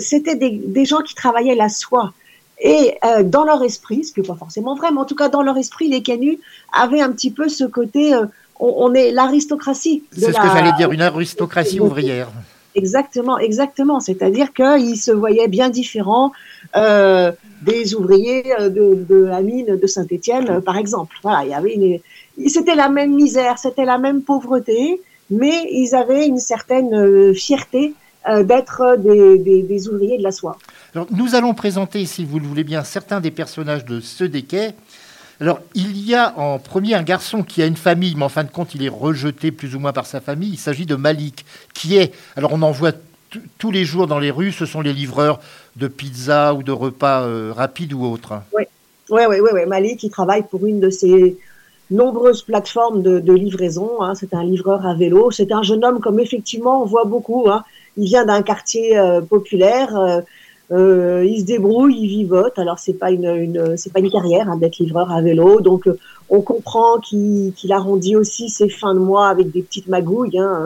Speaker 12: c'était des, des, gens qui travaillaient la soie. Et euh, dans leur esprit, ce qui n'est pas forcément vrai, mais en tout cas dans leur esprit, les canuts avaient un petit peu ce côté, euh, on, est l'aristocratie.
Speaker 3: C'est ce que j'allais dire, une aristocratie ouvrière.
Speaker 12: Exactement, exactement. C'est-à-dire qu'ils se voyaient bien différents euh, des ouvriers de, de, la mine de Saint-Étienne, par exemple. Voilà, il y avait une... c'était la même misère, c'était la même pauvreté, mais ils avaient une certaine fierté d'être des, ouvriers de la soie.
Speaker 3: Alors, nous allons présenter, si vous le voulez bien, certains des personnages de ce quais. Alors, il y a en premier un garçon qui a une famille, mais en fin de compte, il est rejeté plus ou moins par sa famille. Il s'agit de Malik, qui est, alors on en voit tous les jours dans les rues, ce sont les livreurs de pizza ou de repas euh, rapides ou autres.
Speaker 12: Oui, oui, oui, oui, Malik, il travaille pour une de ces nombreuses plateformes de, livraison. Hein. C'est un livreur à vélo. C'est un jeune homme comme effectivement on voit beaucoup. Hein. Il vient d'un quartier euh, populaire. Euh, euh, il se débrouille, il vivote. Alors c'est pas une, une c'est pas une carrière hein, d'être livreur à vélo, donc euh, on comprend qu'il arrondit aussi ses fins de mois avec des petites magouilles. Hein,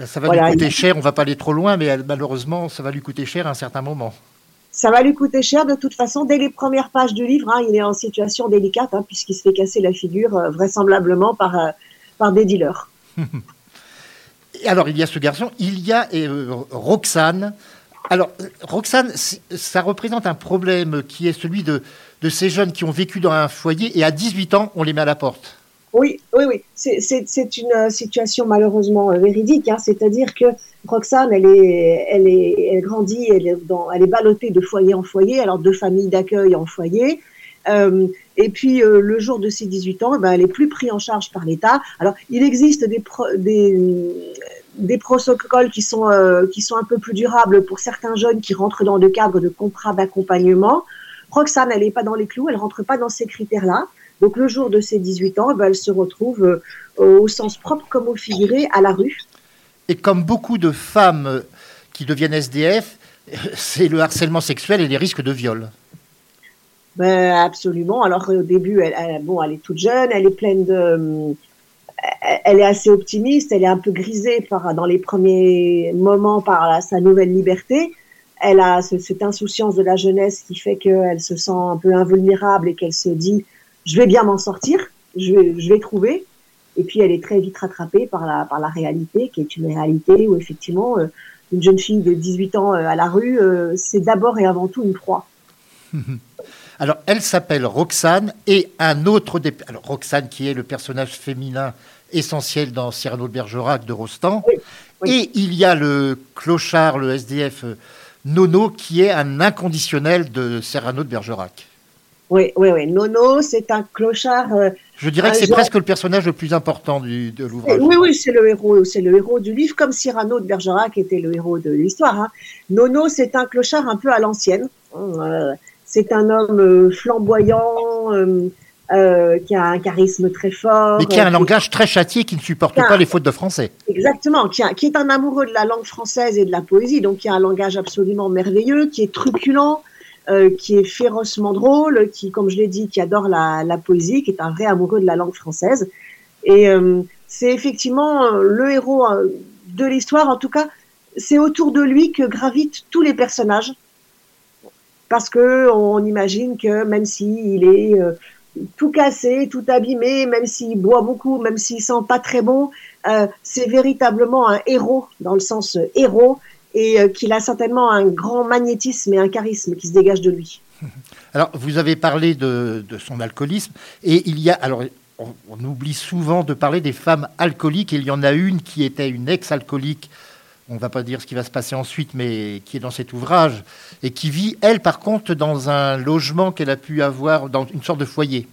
Speaker 3: euh, ça va lui coûter cher. On va pas aller trop loin, mais malheureusement, ça va lui coûter cher à un certain moment.
Speaker 12: Ça va lui coûter cher de toute façon. Dès les premières pages du livre, hein, il est en situation délicate puisqu'il se fait casser la figure vraisemblablement par par des dealers.
Speaker 3: Alors il y a ce garçon, il y a Roxane. Alors, Roxane, ça représente un problème qui est celui de, ces jeunes qui ont vécu dans un foyer et à 18 ans, on les met à la porte.
Speaker 12: Oui, oui, oui. C'est une euh, situation malheureusement euh, véridique. Hein. C'est-à-dire que Roxane, elle, est, elle, est, elle grandit, elle est, dans, elle est ballottée de foyer en foyer, alors de famille d'accueil en foyer. Euh, et puis le jour de ses 18 ans, eh ben, elle est plus prise en charge par l'État. Alors il existe des, des, des protocoles qui sont euh, qui sont un peu plus durables pour certains jeunes qui rentrent dans le cadre de contrats d'accompagnement. Roxane, elle n'est pas dans les clous, elle rentre pas dans ces critères-là. Donc le jour de ses 18 ans, eh ben, elle se retrouve euh, au sens propre comme au figuré à la rue.
Speaker 3: Et comme beaucoup de femmes qui deviennent SDF, c'est le harcèlement sexuel et les risques de viol.
Speaker 12: Ben, absolument. Alors au début, elle, bon, elle est toute jeune, elle est pleine de elle est assez optimiste, elle est un peu grisée par, dans les premiers moments par sa nouvelle liberté. Elle a cette insouciance de la jeunesse qui fait qu'elle se sent un peu invulnérable et qu'elle se dit je vais bien m'en sortir, je vais, je vais trouver. Et puis elle est très vite rattrapée par la, par la réalité, qui est une réalité où effectivement euh, une jeune fille de 18 ans euh, à la rue, euh, c'est d'abord et avant tout une proie.
Speaker 3: Alors, elle s'appelle Roxane et un autre des... Alors, Roxane qui est le personnage féminin essentiel dans Cyrano de Bergerac de Rostand. Et il y a le clochard, le SDF euh, Nono, qui est un inconditionnel de Cyrano de Bergerac.
Speaker 12: Oui, oui, oui. Nono, c'est un clochard. Euh,
Speaker 3: Je dirais que c'est presque le personnage le plus important du, de l'ouvrage.
Speaker 12: Oui, oui, c'est le héros, c'est le héros du livre, comme Cyrano de Bergerac était le héros de l'histoire. Hein. Nono, c'est un clochard un peu à l'ancienne. Euh, c'est un homme euh, flamboyant, euh, euh, qui a un charisme très fort.
Speaker 3: Mais qui a un langage très châtié, qui ne supporte pas les fautes de français.
Speaker 12: Exactement, qui, qui, est un amoureux de la langue française et de la poésie, donc qui a un langage absolument merveilleux, qui est truculent, qui est férocement drôle, qui, comme je l'ai dit, qui adore la, la, poésie, qui est un vrai amoureux de la langue française. Et c'est effectivement le héros de l'histoire, en tout cas, c'est autour de lui que gravitent tous les personnages parce que on imagine que même s'il est euh, tout cassé, tout abîmé, même s'il boit beaucoup, même s'il sent pas très bon, euh, c'est véritablement un héros dans le sens euh, héros et qu'il a certainement un grand magnétisme et un charisme qui se dégage de lui.
Speaker 3: Alors, vous avez parlé de, son alcoolisme et il y a alors. On, on oublie souvent de parler des femmes alcooliques. il y en a une qui était une ex-alcoolique on ne va pas dire ce qui va se passer ensuite, mais qui est dans cet ouvrage, et qui vit, elle, par contre, dans un logement qu'elle a pu avoir, dans une sorte de foyer.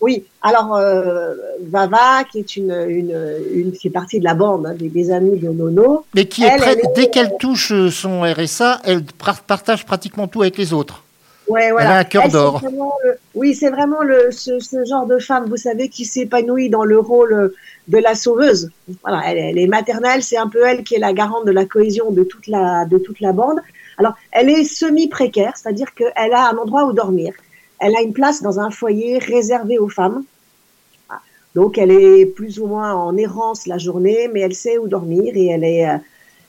Speaker 12: Oui, alors euh, Vava, qui est une, une, qui est partie de la bande hein, des, amis de Nono.
Speaker 3: Mais qui est prête, dès qu'elle touche son RSA, elle partage pratiquement tout avec les autres.
Speaker 12: Ouais, voilà.
Speaker 3: Elle a un cœur d'or.
Speaker 12: Oui, c'est vraiment le, ce, ce, genre de femme, vous savez, qui s'épanouit dans le rôle de la sauveuse. Voilà, elle, est maternelle, c'est un peu elle qui est la garante de la cohésion de toute la, de toute la bande. Alors, elle est semi-précaire, c'est-à-dire qu'elle a un endroit où dormir. Elle a une place dans un foyer réservé aux femmes. Donc, elle est plus ou moins en errance la journée, mais elle sait où dormir et elle est, euh,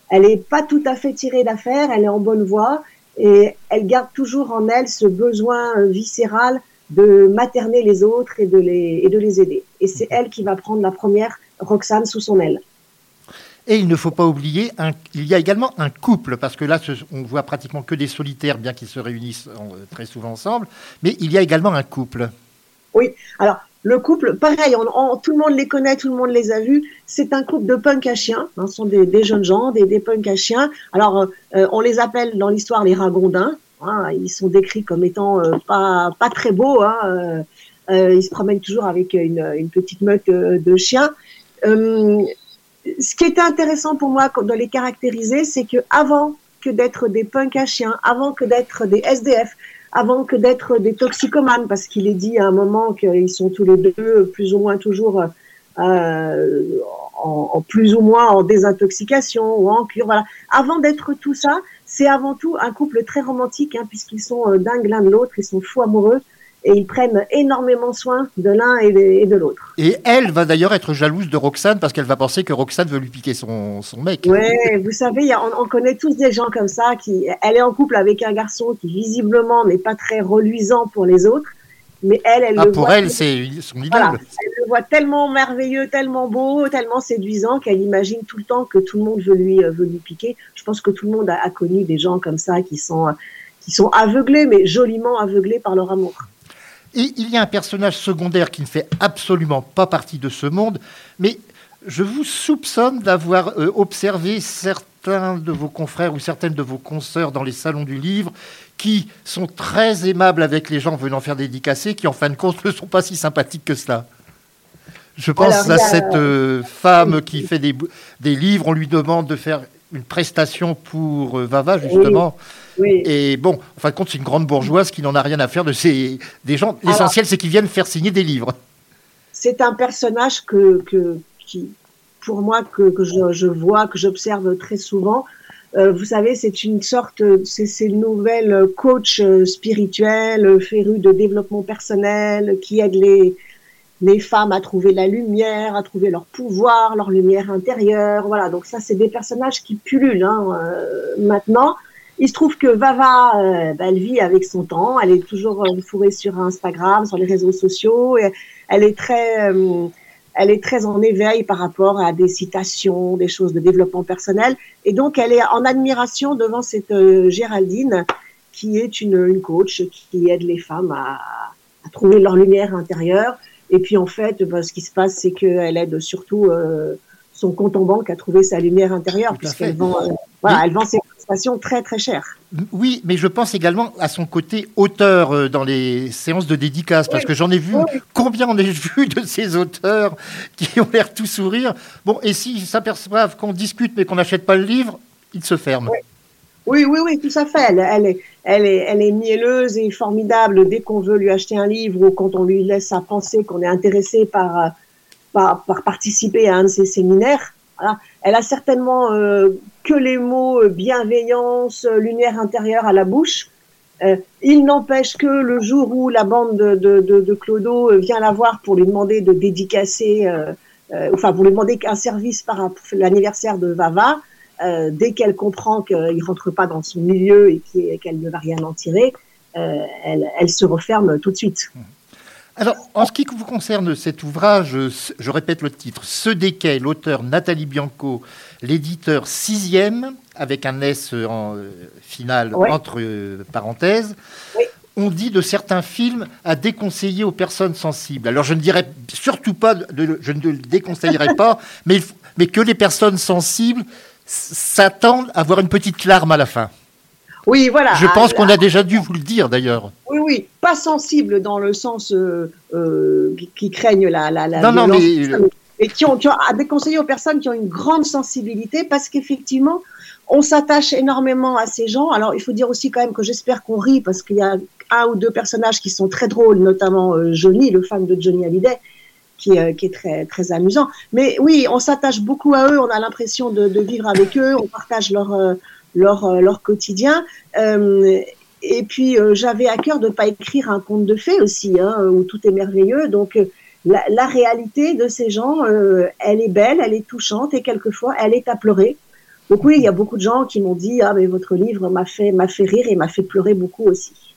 Speaker 12: elle est pas tout à fait tirée d'affaire, elle est en bonne voie et elle garde toujours en elle ce besoin euh, viscéral de materner les autres et de les, et de les aider. Et c'est elle qui va prendre la première Roxane sous son aile.
Speaker 3: Et il ne faut pas oublier, il y a également un couple, parce que là, on voit pratiquement que des solitaires, bien qu'ils se réunissent très souvent ensemble, mais il y a également un couple.
Speaker 12: Oui, alors le couple, pareil, tout le monde les connaît, tout le monde les a vus. C'est un couple de punk à chiens. Hein, ce sont des, jeunes gens, des, des punks à chiens. Alors, euh, on les appelle dans l'histoire les ragondins. Hein, ils sont décrits comme étant euh, pas, pas très beaux. Hein, euh, ils se promènent toujours avec une, une petite meute de chiens. ce qui était intéressant pour moi de les caractériser, c'est que avant que d'être des punks à chiens, avant que d'être des SDF, avant que d'être des toxicomanes, parce qu'il est dit à un moment qu'ils sont tous les deux plus ou moins toujours euh, en, plus ou moins en désintoxication ou en cure. Voilà. Avant d'être tout ça, c'est avant tout un couple très romantique, hein, puisqu'ils sont euh, dingues l'un de l'autre, ils sont fous amoureux et ils prennent énormément soin de l'un et de, l'autre.
Speaker 3: Et elle va d'ailleurs être jalouse de Roxane parce qu'elle va penser que Roxane veut lui piquer son, son mec.
Speaker 12: Oui, vous savez, on, connaît tous des gens comme ça. Qui, elle est en couple avec un garçon qui visiblement n'est pas très reluisant pour les autres. Mais elle, elle
Speaker 3: ah,
Speaker 12: le
Speaker 3: pour elle, c'est son idole.
Speaker 12: elle le voit tellement merveilleux, tellement beau, tellement séduisant qu'elle imagine tout le temps que tout le monde veut lui, euh, veut lui piquer. Je pense que tout le monde a, a connu des gens comme ça qui sont, qui sont aveuglés, mais joliment aveuglés par leur amour.
Speaker 3: Et il y a un personnage secondaire qui ne fait absolument pas partie de ce monde, mais je vous soupçonne d'avoir euh, observé certains de vos confrères ou certaines de vos consoeurs dans les salons du livre qui sont très aimables avec les gens venant faire dédicacer, qui en fin de compte ne sont pas si sympathiques que cela. Je pense à cette euh, femme qui fait des, des, livres, on lui demande de faire une prestation pour euh, Vava, justement. Et bon, en fin de compte, c'est une grande bourgeoise qui n'en a rien à faire de ces des gens. L'essentiel, c'est qu'ils viennent faire signer des livres.
Speaker 12: C'est un personnage que, qui, pour moi, que, je, vois, que j'observe très souvent. Euh, vous savez, c'est une sorte, c'est une nouvelle coach euh, spirituel, féru de développement personnel, qui aide les, les femmes à trouver la lumière, à trouver leur pouvoir, leur lumière intérieure. Voilà, donc ça, c'est des personnages qui pullulent hein, euh, maintenant. Il se trouve que Vava, euh, bah, elle vit avec son temps. Elle est toujours euh, fourrée sur Instagram, sur les réseaux sociaux. Et elle est très, euh, elle est très en éveil par rapport à des citations, des choses de développement personnel. Et donc, elle est en admiration devant cette Géraldine, qui est une, une, coach qui aide les femmes à, à, trouver leur lumière intérieure. Et puis, en fait, bah, ce qui se passe, c'est qu'elle aide surtout son compte en banque à trouver sa lumière intérieure, puisqu'elle vend, voilà, elle vend ses très très cher.
Speaker 3: Oui, mais je pense également à son côté auteur euh, dans les séances de dédicaces, parce que j'en ai vu, combien on a vu de ces auteurs qui ont l'air tout sourire. Bon, et s'ils s'aperçoivent qu'on discute mais qu'on n'achète pas le livre, ils se ferment.
Speaker 12: Oui, oui, oui, tout à fait. Elle, est, elle, est, elle est mielleuse et formidable dès qu'on veut lui acheter un livre ou quand on lui laisse à penser qu'on est intéressé par, euh, par, par, participer à un de ses séminaires. Elle a certainement euh, que les mots euh, bienveillance, lumière intérieure à la bouche. il n'empêche que le jour où la bande de, de, Clodo vient la voir pour lui demander de dédicacer, enfin pour lui demander un service par l'anniversaire de Vava, dès qu'elle comprend qu'il rentre pas dans son milieu et qu'elle ne va rien en tirer, elle, elle, se referme tout de suite. Mmh.
Speaker 3: Alors, en ce qui vous concerne cet ouvrage, je répète le titre, Ce déquet, l'auteur Nathalie Bianco, l'éditeur sixième, avec un S en euh, final entre euh, parenthèses. On dit de certains films à déconseiller aux personnes sensibles. Alors je ne dirais surtout pas, je ne le déconseillerais pas, mais, mais que les personnes sensibles s'attendent à avoir une petite larme à la fin.
Speaker 12: Oui, voilà.
Speaker 3: Je pense qu'on a déjà dû vous le dire d'ailleurs.
Speaker 12: Oui, oui, pas sensible dans le sens euh, euh, qui, craignent la, la,
Speaker 3: la non, non,
Speaker 12: mais... qui ont, qui ont à déconseiller aux personnes qui ont une grande sensibilité parce qu'effectivement, on s'attache énormément à ces gens. Alors, il faut dire aussi quand même que j'espère qu'on rit parce qu'il y a un ou deux personnages qui sont très drôles, notamment euh, Johnny, le fan de Johnny Hallyday, qui, qui, est très, très amusant. Mais oui, on s'attache beaucoup à eux, on a l'impression de, de, vivre avec eux, on partage leur, leur, euh, leur quotidien. Euh, et puis euh, j'avais à cœur de ne pas écrire un conte de fées aussi, hein, où tout est merveilleux. Donc la, la, réalité de ces gens, elle est belle, elle est touchante et quelquefois elle est à pleurer. Donc oui, il y a beaucoup de gens qui m'ont dit ah mais votre livre m'a fait m'a fait rire et m'a fait pleurer beaucoup aussi.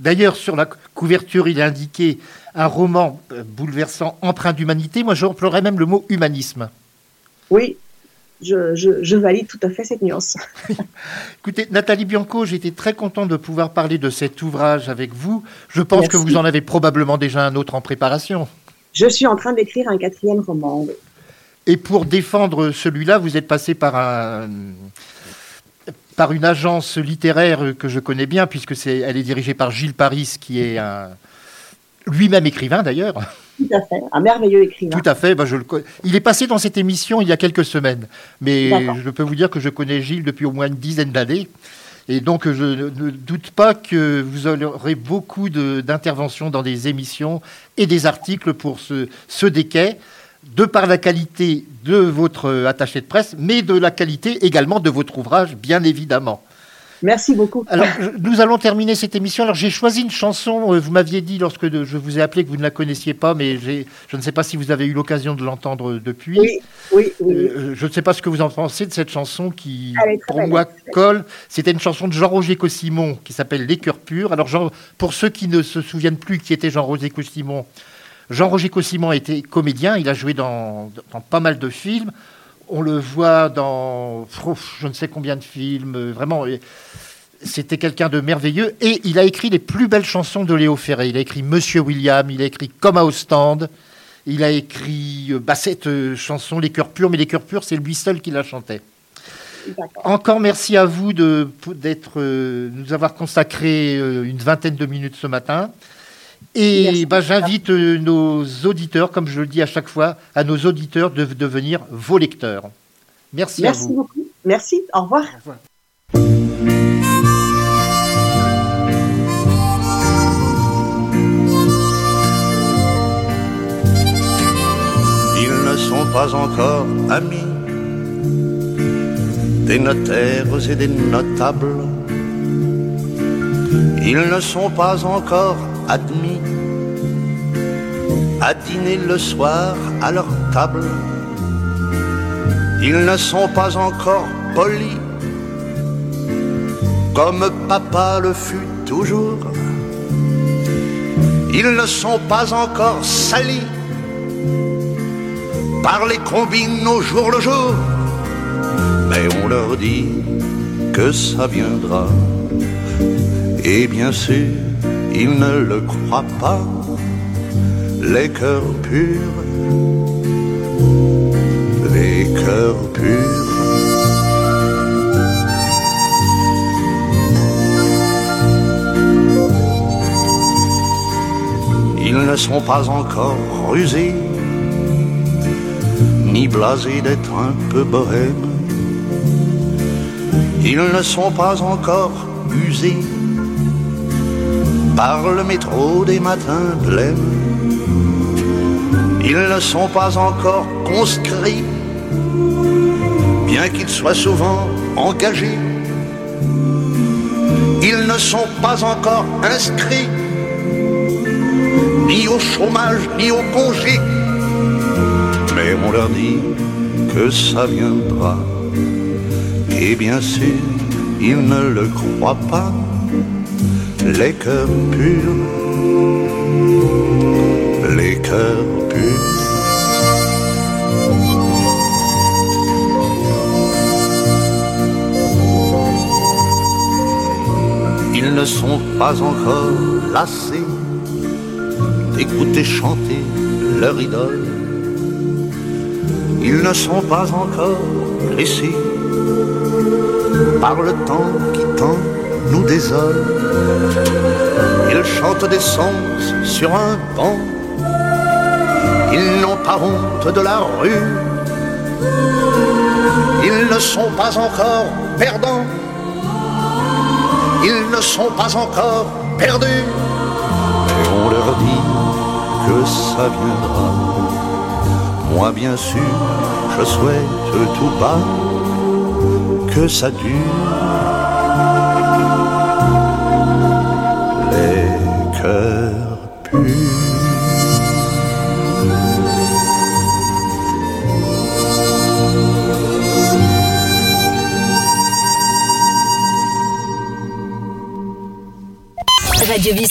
Speaker 3: D'ailleurs, sur la couverture, il est indiqué un roman bouleversant, empreint d'humanité. Moi, j'emploierais même le mot humanisme.
Speaker 12: Oui, je, valide tout à fait cette nuance.
Speaker 3: Écoutez, Nathalie Bianco, j'étais très content de pouvoir parler de cet ouvrage avec vous. Je pense que vous en avez probablement déjà un autre en préparation.
Speaker 12: Je suis en train d'écrire un quatrième roman.
Speaker 3: Et pour défendre celui-là, vous êtes passé par un par une agence littéraire que je connais bien, puisque c'est, elle est dirigée par Gilles Paris, qui est un, lui-même écrivain d'ailleurs.
Speaker 12: Tout à fait, un merveilleux écrivain.
Speaker 3: Tout à fait, ben je le, il est passé dans cette émission il y a quelques semaines, mais je peux vous dire que je connais Gilles depuis au moins une dizaine d'années. Et donc, je ne doute pas que vous aurez beaucoup d'interventions dans des émissions et des articles pour ce, ce déquet de par la qualité de votre attaché de presse, mais de la qualité également de votre ouvrage, bien évidemment.
Speaker 12: Merci beaucoup.
Speaker 3: Alors, nous allons terminer cette émission. Alors, j'ai choisi une chanson. Euh, vous m'aviez dit lorsque je vous ai appelé que vous ne la connaissiez pas, mais je ne sais pas si vous avez eu l'occasion de l'entendre depuis.
Speaker 12: Oui, oui, oui. Euh,
Speaker 3: je ne sais pas ce que vous en pensez de cette chanson qui, pour moi, colle. C'était une chanson de Jean-Roger Cossimon qui s'appelle Les cœurs purs. Alors, pour ceux qui ne se souviennent plus qui était Jean-Roger Cossimon, Jean-Roger Cossimon était comédien, il a joué dans, pas mal de films. On le voit dans je ne sais combien de films, euh, vraiment. C'était quelqu'un de merveilleux et il a écrit les plus belles chansons de Léo Ferré. Il a écrit Monsieur William, il a écrit Comme à Ostende, il a écrit euh, bah, cette euh, chanson Les cœurs purs, mais les cœurs purs, c'est lui seul qui la chantait. Encore merci à vous de d'être nous avoir consacré une vingtaine de minutes ce matin. Et bah, j'invite euh, nos auditeurs, comme je le dis à chaque fois, à nos auditeurs de devenir vos lecteurs. Merci,
Speaker 12: Merci
Speaker 3: à vous.
Speaker 12: beaucoup. Merci. Au revoir. Au revoir.
Speaker 9: Ils ne sont pas encore amis des notaires et des notables. Ils ne sont pas encore admis à dîner le soir à leur table. Ils ne sont pas encore polis comme papa le fut toujours. Ils ne sont pas encore salis par les combines au jour le jour. Mais on leur dit que ça viendra. Et bien sûr, ils ne le croient pas, les cœurs purs, les cœurs purs. Ils ne sont pas encore rusés, ni blasés d'être un peu bohèmes. Ils ne sont pas encore usés par le métro des matins blêmes. Ils ne sont pas encore conscrits, bien qu'ils soient souvent engagés. Ils ne sont pas encore inscrits, ni au chômage, ni au congé. Mais on leur dit que ça viendra. Et bien sûr, ils ne le croient pas les cœurs purs, les cœurs purs. Ils ne sont pas encore lassés d'écouter chanter leur idole. Ils ne sont pas encore blessés par le temps qui tend nous désole. Ils chantent des sons sur un banc. Ils n'ont pas honte de la rue. Ils ne sont pas encore perdants. Ils ne sont pas encore perdus. Et on leur dit que ça viendra. Moi bien sûr, je souhaite tout bas que ça dure.